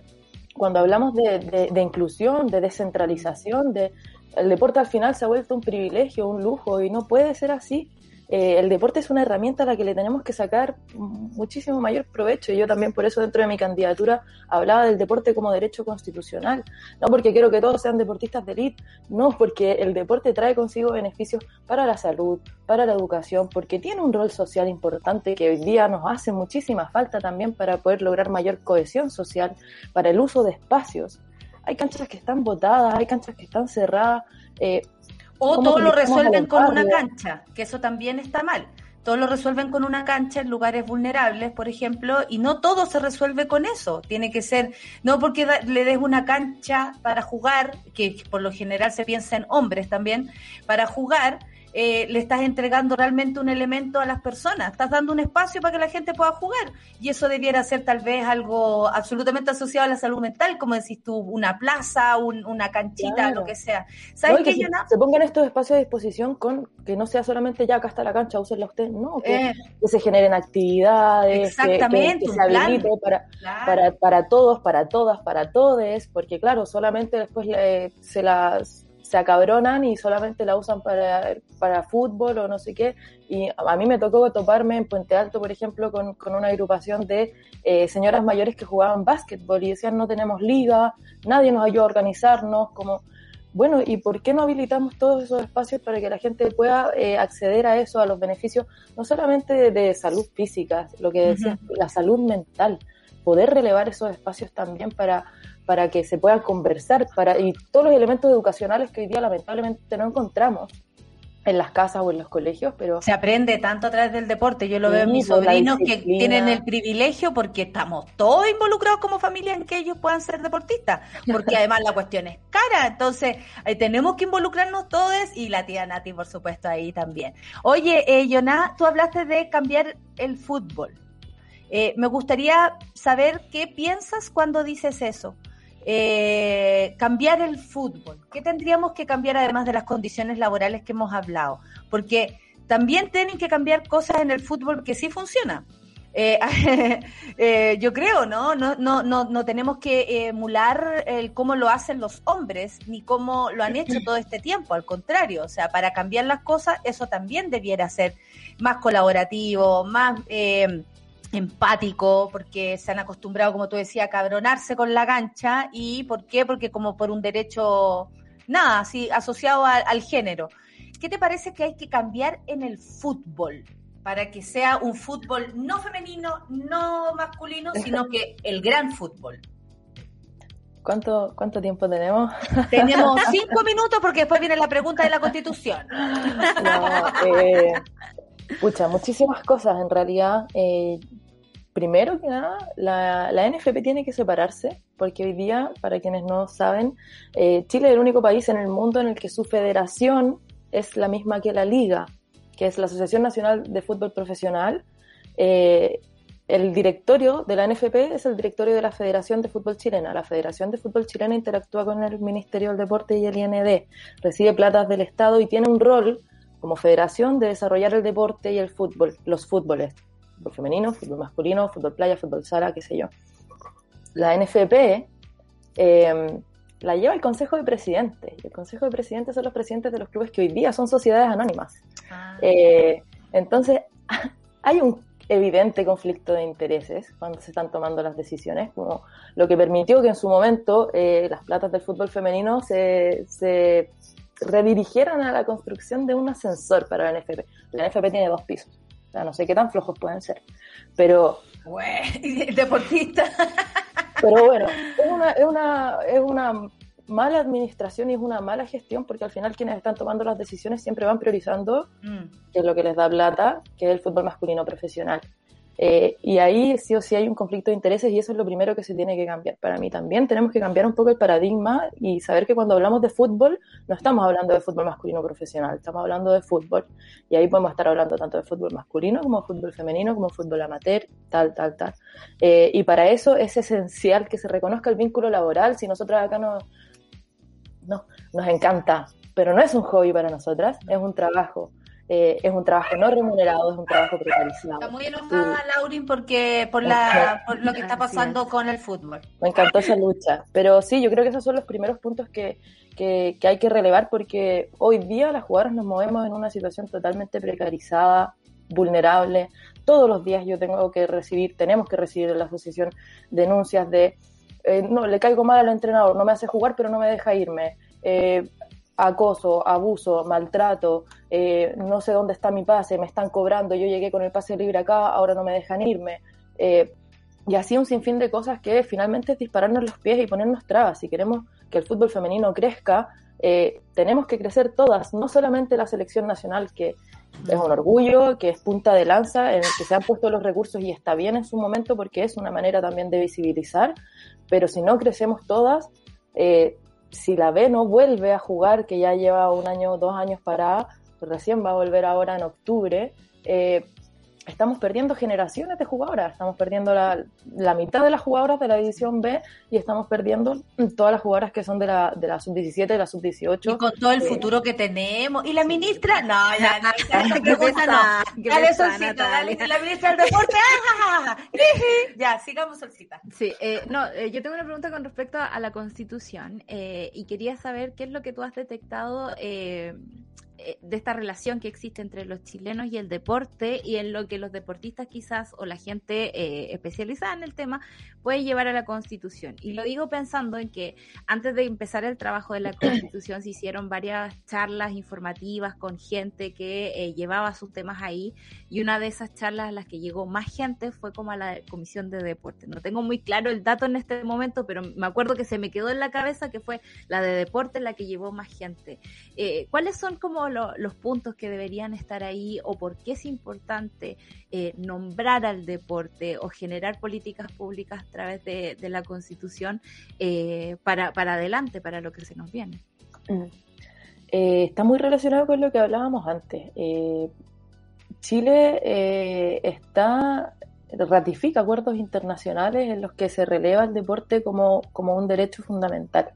cuando hablamos de, de, inclusión, de descentralización, de el deporte al final se ha vuelto un privilegio, un lujo y no puede ser así. Eh, el deporte es una herramienta a la que le tenemos que sacar muchísimo mayor provecho y yo también por eso dentro de mi candidatura hablaba del deporte como derecho constitucional, no porque quiero que todos sean deportistas de élite, no, porque el deporte trae consigo beneficios para la salud, para la educación, porque tiene un rol social importante que hoy día nos hace muchísima falta también para poder lograr mayor cohesión social, para el uso de espacios. Hay canchas que están botadas, hay canchas que están cerradas, eh,
o todo lo resuelven con una cancha, que eso también está mal. Todo lo resuelven con una cancha en lugares vulnerables, por ejemplo, y no todo se resuelve con eso. Tiene que ser, no porque le des una cancha para jugar, que por lo general se piensa en hombres también, para jugar, eh, le estás entregando realmente un elemento a las personas, estás dando un espacio para que la gente pueda jugar y eso debiera ser tal vez algo absolutamente asociado a la salud mental, como decís tú, una plaza, un, una canchita, claro. lo que sea.
¿Sabes no, que, se, se, pongan estos espacios a disposición con que no sea solamente ya acá está la cancha, úsenla usted, no, que, eh, que se generen actividades,
exactamente,
que, que se habilite para, claro. para, para todos, para todas, para todes, porque claro, solamente después le, se las se acabronan y solamente la usan para, para fútbol o no sé qué. Y a mí me tocó toparme en Puente Alto, por ejemplo, con, con una agrupación de eh, señoras mayores que jugaban básquetbol y decían no tenemos liga, nadie nos ayuda a organizarnos, como bueno, ¿y por qué no habilitamos todos esos espacios para que la gente pueda eh, acceder a eso, a los beneficios, no solamente de, de salud física, lo que decías, la salud mental, poder relevar esos espacios también para, para que se puedan conversar, para, y todos los elementos educacionales que hoy día lamentablemente no encontramos en las casas o en los colegios, pero
Se aprende tanto a través del deporte. Yo lo veo en mis sobrinos que tienen el privilegio porque estamos todos involucrados como familia en que ellos puedan ser deportistas. Porque además la cuestión es cara. Entonces eh, tenemos que involucrarnos todos y la tía Nati, por supuesto, ahí también. Oye, eh, Yoná, tú hablaste de cambiar el fútbol. Eh, me gustaría saber qué piensas cuando dices eso. Eh, cambiar el fútbol. ¿Qué tendríamos que cambiar además de las condiciones laborales que hemos hablado? Porque también tienen que cambiar cosas en el fútbol que sí funcionan. Eh, eh, yo creo, ¿no? No, no, no, no tenemos que emular el cómo lo hacen los hombres, ni cómo lo han hecho todo este tiempo. Al contrario, o sea, para cambiar las cosas, eso también debiera ser más colaborativo, más eh, empático, porque se han acostumbrado, como tú decías, a cabronarse con la cancha. ¿Y por qué? Porque como por un derecho, nada, así, asociado al, al género. ¿Qué te parece que hay que cambiar en el fútbol? Para que sea un fútbol no femenino, no masculino, sino que el gran fútbol.
¿cuánto, cuánto tiempo tenemos?
Tenemos cinco minutos porque después viene la pregunta de la constitución.
No, eh, pucha, muchísimas cosas en realidad. Eh, primero que nada, la, la NFP tiene que separarse, porque hoy día, para quienes no saben, eh, Chile es el único país en el mundo en el que su federación es la misma que la liga, que es la Asociación Nacional de Fútbol Profesional. Eh, el directorio de la NFP es el directorio de la Federación de Fútbol Chilena. La Federación de Fútbol Chilena interactúa con el Ministerio del Deporte y el IND, recibe platas del Estado y tiene un rol como federación de desarrollar el deporte y el fútbol, los fútboles, fútbol femenino, fútbol masculino, fútbol playa, fútbol sala, qué sé yo. La NFP eh, la lleva el Consejo de Presidentes. y El Consejo de Presidentes son los presidentes de los clubes que hoy día son sociedades anónimas. Eh, entonces, hay un evidente conflicto de intereses cuando se están tomando las decisiones, como lo que permitió que en su momento eh, las platas del fútbol femenino se, se redirigieran a la construcción de un ascensor para la NFP. La NFP tiene dos pisos, sea, no sé qué tan flojos pueden ser, pero
Güey, deportista.
pero bueno, es una, es una, es una mala administración y es una mala gestión porque al final quienes están tomando las decisiones siempre van priorizando
Mm.
que es lo que les da plata, que es el fútbol masculino profesional. Eh, y ahí sí o sí hay un conflicto de intereses y eso es lo primero que se tiene que cambiar. Para mí también tenemos que cambiar un poco el paradigma y saber que cuando hablamos de fútbol no estamos hablando de fútbol masculino profesional, estamos hablando de fútbol. Y ahí podemos estar hablando tanto de fútbol masculino como fútbol femenino, como fútbol amateur, tal, tal, tal. Eh, y para eso es esencial que se reconozca el vínculo laboral. Si nosotros acá no, no, nos encanta, pero no es un hobby para nosotras, es un trabajo. Eh, es un trabajo no remunerado, es un trabajo precarizado.
Está muy enojada Laurin porque por la por lo que está pasando con el fútbol.
Me encantó esa lucha. Pero sí, yo creo que esos son los primeros puntos que, que, que hay que relevar porque hoy día las jugadoras nos movemos en una situación totalmente precarizada, vulnerable. Todos los días yo tengo que recibir, tenemos que recibir en la asociación denuncias de eh, no, le caigo mal al entrenador, no me hace jugar pero no me deja irme. Eh, acoso, abuso, maltrato, eh, no sé dónde está mi pase, me están cobrando, yo llegué con el pase libre acá, ahora no me dejan irme. Eh, y así un sinfín de cosas que finalmente es dispararnos los pies y ponernos trabas. Si queremos que el fútbol femenino crezca, eh, tenemos que crecer todas, no solamente la selección nacional, que es un orgullo, que es punta de lanza, en el que se han puesto los recursos y está bien en su momento porque es una manera también de visibilizar, pero si no crecemos todas, si la B no vuelve a jugar, que ya lleva un año, dos años para, recién va a volver ahora en octubre, eh, estamos perdiendo generaciones de jugadoras, estamos perdiendo la, la, mitad de las jugadoras de la división B y estamos perdiendo todas las jugadoras que son de la, de la sub-17 y la sub-18.
Y con todo el eh, futuro que tenemos. ¿Y la ministra? No, ya, no, esa pregunta no. Dale, Solcita, dale. La ministra del deporte. ¡ah! ya, sigamos, Solcita.
Sí, eh, no, eh, yo tengo una pregunta con respecto a la constitución y quería saber qué es lo que tú has detectado eh, de esta relación que existe entre los chilenos y el deporte y en lo que los deportistas quizás o la gente eh, especializada en el tema puede llevar a la constitución. Y lo digo pensando en que antes de empezar el trabajo de la constitución se hicieron varias charlas informativas con gente que eh, llevaba sus temas ahí y una de esas charlas a las que llegó más gente fue como a la comisión de deporte. No tengo muy claro el dato en este momento, pero me acuerdo que se me quedó en la cabeza que fue la de deporte la que llevó más gente. Eh, ¿Cuáles son como los puntos que deberían estar ahí o por qué es importante eh, nombrar al deporte o generar políticas públicas a través de, la Constitución eh, para, para adelante, para lo que se nos viene?
Mm. está muy relacionado con lo que hablábamos antes. Chile está ratifica acuerdos internacionales en los que se releva el deporte como, como un derecho fundamental.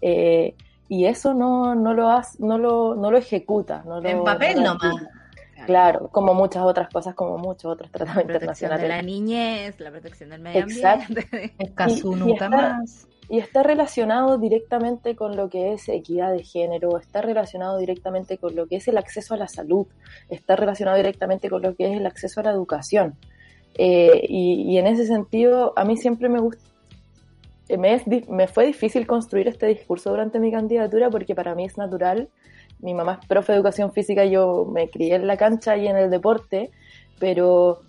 Eh, y eso no, no, lo, hace, no, lo, no lo ejecuta. No
en papel nomás.
Claro, como muchas otras cosas, como muchos otros tratados
la
internacionales.
De la niñez, la protección del medio ambiente.
Exacto. nunca más.
Y está relacionado directamente con lo que es equidad de género, está relacionado directamente con lo que es el acceso a la salud, está relacionado directamente con lo que es el acceso a la educación. Eh, y, en ese sentido, a mí siempre me gusta, me, fue difícil construir este discurso durante mi candidatura porque para mí es natural. Mi mamá es profe de educación física, yo me crié en la cancha y en el deporte, pero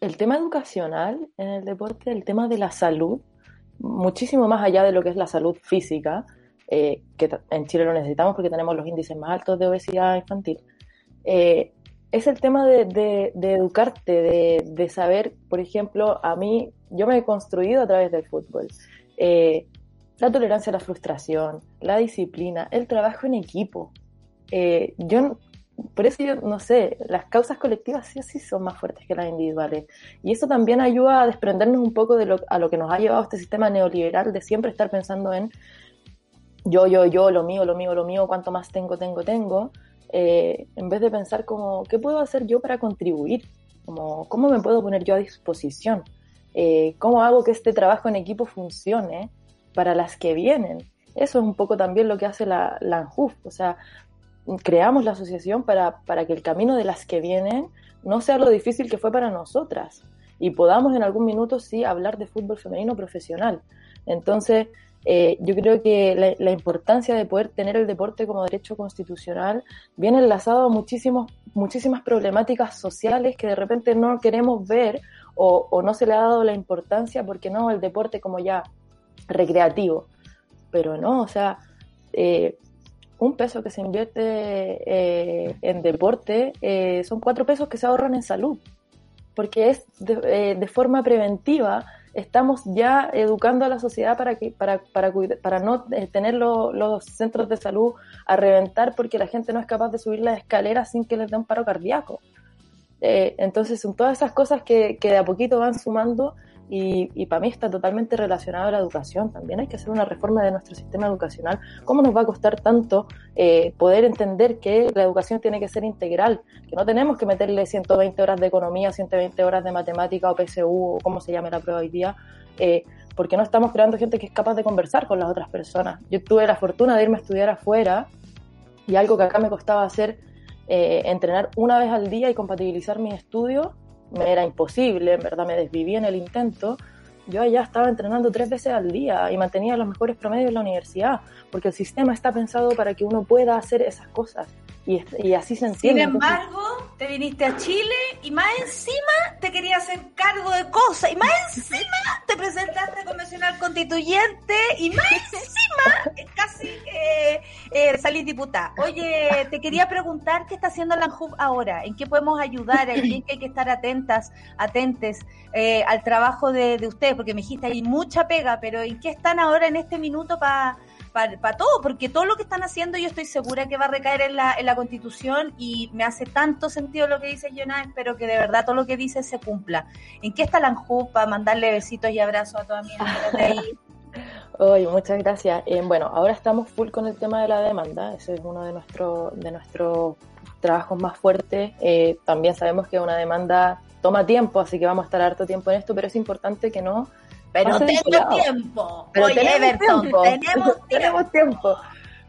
el tema educacional en el deporte, el tema de la salud, muchísimo más allá de lo que es la salud física, eh, que en Chile lo necesitamos porque tenemos los índices más altos de obesidad infantil, eh, es el tema de, educarte, de, saber, por ejemplo, a mí, yo me he construido a través del fútbol. Eh, la tolerancia a la frustración, la disciplina, el trabajo en equipo. Eh, yo, por eso yo, no sé, las causas colectivas sí sí son más fuertes que las individuales. Y eso también ayuda a desprendernos un poco de lo, a lo que nos ha llevado este sistema neoliberal de siempre estar pensando en yo, yo, yo, lo mío, lo mío, lo mío, cuánto más tengo, tengo, tengo eh, en vez de pensar como, ¿qué puedo hacer yo para contribuir? Como, ¿Cómo me puedo poner yo a disposición? Eh, ¿Cómo hago que este trabajo en equipo funcione para las que vienen? Eso es un poco también lo que hace la, la ANJUF, o sea, creamos la asociación para, para que el camino de las que vienen no sea lo difícil que fue para nosotras y podamos en algún minuto sí hablar de fútbol femenino profesional. Entonces, eh, yo creo que la, importancia de poder tener el deporte como derecho constitucional viene enlazado a muchísimos, muchísimas problemáticas sociales que de repente no queremos ver o, no se le ha dado la importancia porque no, el deporte como ya recreativo. Pero no, o sea, eh, un peso que se invierte eh, en deporte son cuatro pesos que se ahorran en salud, porque es de, de forma preventiva estamos ya educando a la sociedad para que para para para no eh, tener los centros de salud a reventar porque la gente no es capaz de subir las escaleras sin que les dé un paro cardíaco. Eh, entonces son todas esas cosas que, que de a poquito van sumando y, para mí está totalmente relacionado a la educación. También hay que hacer una reforma de nuestro sistema educacional. ¿Cómo nos va a costar tanto eh, poder entender que la educación tiene que ser integral? Que no tenemos que meterle 120 horas de economía, 120 horas de matemática o PSU o como se llame la prueba hoy día. Eh, porque no estamos creando gente que es capaz de conversar con las otras personas. Yo tuve la fortuna de irme a estudiar afuera y algo que acá me costaba hacer, eh, entrenar una vez al día y compatibilizar mis estudios, me era imposible, en verdad me desviví en el intento, yo allá estaba entrenando tres veces al día y mantenía los mejores promedios en la universidad, porque el sistema está pensado para que uno pueda hacer esas cosas y, y así se entiende.
Sin embargo, te viniste a Chile y más encima te querías hacer cargo de cosas y más encima te presentaste a convencional constituyente y más encima casi eh, eh, salís diputada. Oye, te quería preguntar qué está haciendo la ANJUB ahora, en qué podemos ayudar, en qué hay que estar atentas, atentes eh, al trabajo de, de ustedes, porque me dijiste hay mucha pega, pero ¿en qué están ahora en este minuto para para todo, porque todo lo que están haciendo yo estoy segura que va a recaer en la, en la constitución y me hace tanto sentido lo que dice Jonah, espero que de verdad todo lo que dice se cumpla. ¿En qué está la para mandarle besitos y abrazos a toda mi gente ahí?
Oye, muchas gracias. Eh, bueno, ahora estamos full con el tema de la demanda, ese es uno de, nuestro, de nuestros trabajos más fuertes. Eh, también sabemos que una demanda toma tiempo, así que vamos a estar harto tiempo en esto, pero es importante que no
pero tengo tiempo.
Pero tenemos, tiempo. tenemos tiempo.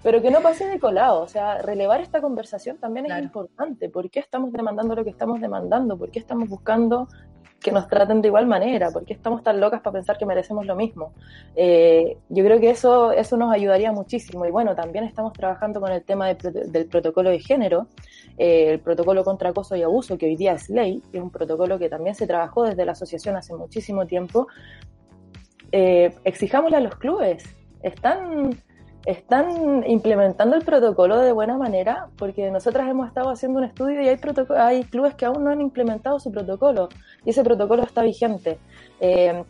pero que no pase de colado. O sea, relevar esta conversación también
Claro.
es importante. ¿Por qué estamos demandando lo que estamos demandando? ¿Por qué estamos buscando que nos traten de igual manera? ¿Por qué estamos tan locas para pensar que merecemos lo mismo? Eh, yo creo que eso, eso nos ayudaría muchísimo. Y bueno, también estamos trabajando con el tema de del protocolo de género, eh, el protocolo contra acoso y abuso, que hoy día es ley, que es un protocolo que también se trabajó desde la asociación hace muchísimo tiempo. Eh, exijámosle a los clubes. Están, están implementando el protocolo de buena manera, porque nosotras hemos estado haciendo un estudio y hay, hay clubes que aún no han implementado su protocolo, y ese protocolo está vigente. Eh,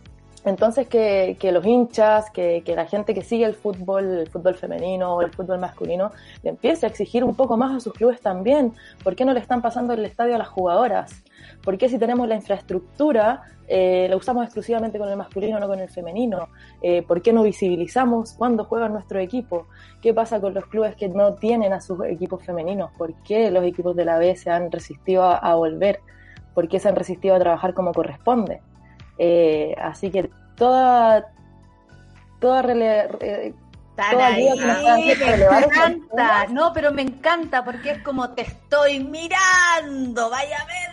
entonces, que, que los hinchas, que, que la gente que sigue el fútbol, el fútbol femenino o el fútbol masculino, empiece a exigir un poco más a sus clubes también. ¿Por qué no le están pasando el estadio a las jugadoras? ¿Por qué si tenemos la infraestructura eh, la usamos exclusivamente con el masculino, no con el femenino? Eh, ¿Por qué no visibilizamos cuando juegan nuestro equipo? ¿Qué pasa con los clubes que no tienen a sus equipos femeninos? ¿Por qué los equipos de la B se han resistido a, a volver? ¿Por qué se han resistido a trabajar como corresponde? Eh, así que toda, toda
ahí, me encanta. No, pero me encanta porque es como te estoy mirando, vaya a ver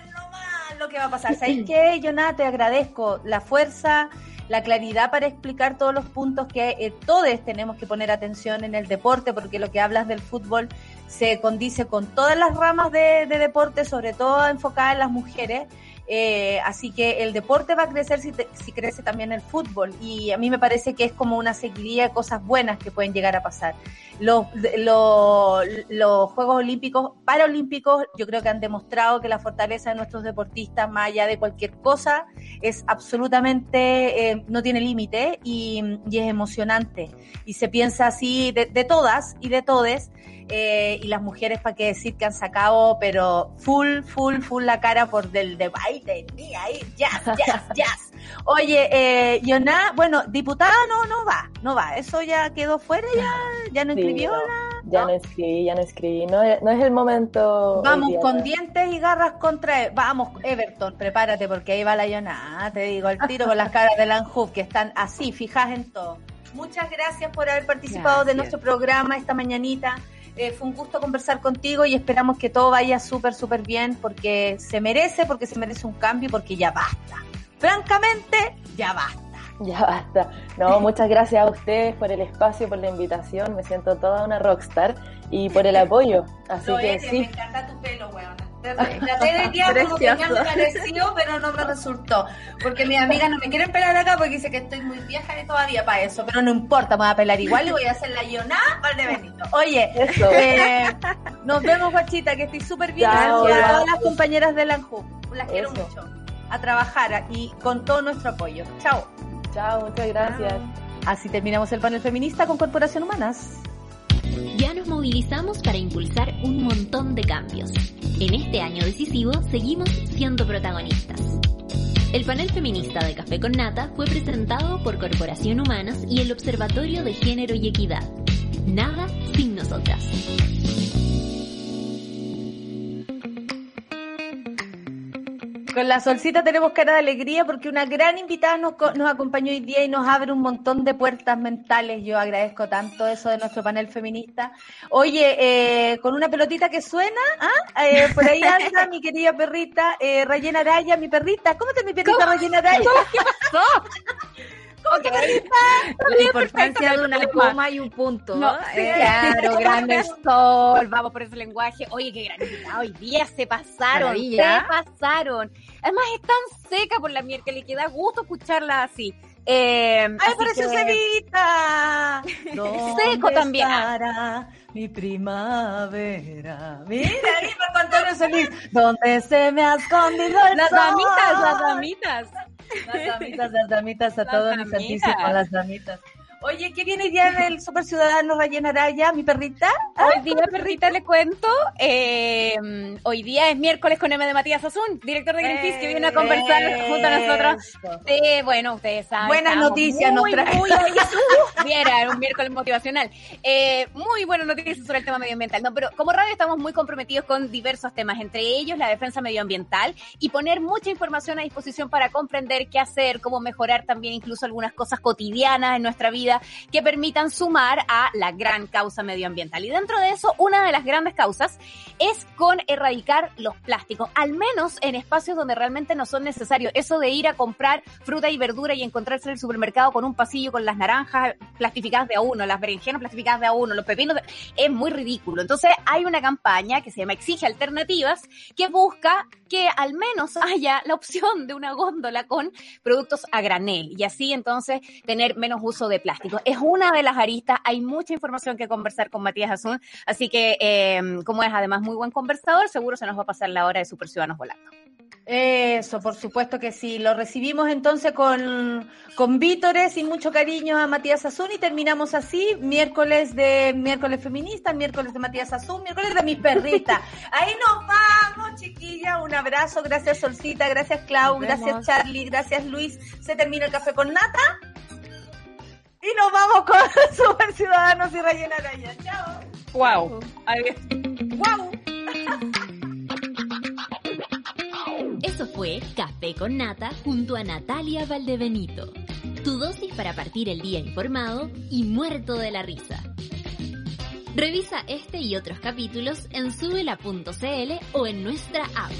lo que va a pasar. ¿Sabes qué, Jonah? Te agradezco la fuerza, la claridad para explicar todos los puntos que eh, todos tenemos que poner atención en el deporte, porque lo que hablas del fútbol se condice con todas las ramas de, de deporte, sobre todo enfocada en las mujeres. Eh, así que el deporte va a crecer si, te- si crece también el fútbol. Y a mí me parece que es como una seguidilla de cosas buenas que pueden llegar a pasar. Los, los, los Juegos Olímpicos, Paralímpicos, yo creo que han demostrado que la fortaleza de nuestros deportistas, más allá de cualquier cosa, es absolutamente, eh, no tiene límite y, y es emocionante. Y se piensa así de, de todas y de todes. Eh, y las mujeres, para qué decir que han sacado, pero full, full, full la cara por del de baile, ni ahí, jazz, jazz, jazz. Oye, eh, Yoná, bueno, diputada no, no va, no va, eso ya quedó fuera, ya, ya no
Sí,
inscribió.
no, ya no escribí, ya no escribí. No, es- no es el momento.
Vamos
día,
con
¿no?
dientes y garras contra. Vamos, Everton, prepárate porque ahí va la Yoná. Te digo, el tiro con las caras de Lanjuf que están así, fijas en todo. Muchas gracias por haber participado de nuestro programa esta mañanita. Eh, fue un gusto conversar contigo y esperamos que todo vaya súper, súper bien porque se merece, porque se merece un cambio y porque ya basta. Francamente, ya basta.
Ya basta. No, muchas gracias a ustedes por el espacio, por la invitación. Me siento toda una rockstar y por el apoyo. Así que
eres,
sí.
Me encanta tu pelo, weón. Traté de día como que me
Precioso.
pareció, pero no me resultó. Porque mis amigas no me quieren pelar acá porque dice que estoy muy vieja y todavía para eso. Pero no importa, me voy a pelar igual y voy a hacer la Yoná para el Benito. Oye, eh, nos vemos, guachita, que estoy súper bien. Gracias a todas las compañeras de la ANJU. Las quiero mucho. A trabajar y con todo nuestro apoyo. Chao.
Chao, muchas gracias.
Así terminamos el panel feminista con Corporación Humanas.
Ya nos movilizamos para impulsar un montón de cambios. En este año decisivo seguimos siendo protagonistas. El panel feminista de Café con Nata fue presentado por Corporación Humanas y el Observatorio de Género y Equidad. Nada sin nosotras.
Con la solcita tenemos cara de alegría porque una gran invitada nos, nos acompañó hoy día y nos abre un montón de puertas mentales. Yo agradezco tanto eso de nuestro panel feminista. Oye, eh, con una pelotita que suena, ¿ah? Eh, por ahí anda mi querida perrita, eh, Rayena Araya, mi perrita. ¿Cómo está mi perrita Rayena Araya? ¿Cómo está perrita?
La importancia de una coma y un punto.
No,
Eh,
claro, grande sol, vamos por ese lenguaje. Oye, qué gran invitada, hoy día se pasaron,
Maravilla.
se pasaron. Además es tan seca por la miércoles que da gusto escucharla así. Eh,
¡Ay,
así
pareció
que-
Cevita!
Seco también.
estará mi primavera? Mira, ahí Marco Antonio Solís. ¿Dónde se me ha escondido el
Las
sol?
damitas, las damitas.
Las damitas, las damitas, a
Las
todos mis
damitas.
santísimos, las damitas. Oye, ¿qué viene ya del Super Ciudadano Rayena Araya, mi perrita?
Hoy día, perrita, le cuento. eh, hoy día es miércoles con M de Matías Azun, director de Greenpeace, que viene a conversar junto a nosotros. Bueno, ustedes saben.
Buenas noticias nos
muy,
trae.
muy, uh, viera, era un miércoles motivacional. Eh, muy buenas noticias sobre el tema medioambiental. No, pero como radio estamos muy comprometidos con diversos temas, entre ellos la defensa medioambiental y poner mucha información a disposición para comprender qué hacer, cómo mejorar también incluso algunas cosas cotidianas en nuestra vida que permitan sumar a la gran causa medioambiental. Y dentro de eso, una de las grandes causas es con erradicar los plásticos, al menos en espacios donde realmente no son necesarios. Eso de ir a comprar fruta y verdura y encontrarse en el supermercado con un pasillo con las naranjas plastificadas de a uno, las berenjenas plastificadas de a uno, los pepinos, es muy ridículo. Entonces hay una campaña que se llama Exige Alternativas que busca que al menos haya la opción de una góndola con productos a granel y así entonces tener menos uso de plástico. Es una de las aristas, hay mucha información que conversar con Matías Azul, así que eh, como es además muy buen conversador, seguro se nos va a pasar la hora de Super Ciudadanos Volando.
Eso, por supuesto que sí. Lo recibimos entonces con, con vítores y mucho cariño a Matías Azul y terminamos así, miércoles de miércoles feminista, miércoles de Matías Azul, miércoles de mis perritas. Ahí nos vamos, chiquilla. Un abrazo, gracias Solcita, gracias Clau, gracias Charlie, gracias Luis. Se termina el café con nata. Y nos vamos con Super Ciudadanos y Rayena Araya. Chao.
Wow.
Wow.
Eso fue Café con Nata junto a Natalia Valdebenito. Tu dosis para partir el día informado y muerto de la risa. Revisa este y otros capítulos en subela.cl o en nuestra app.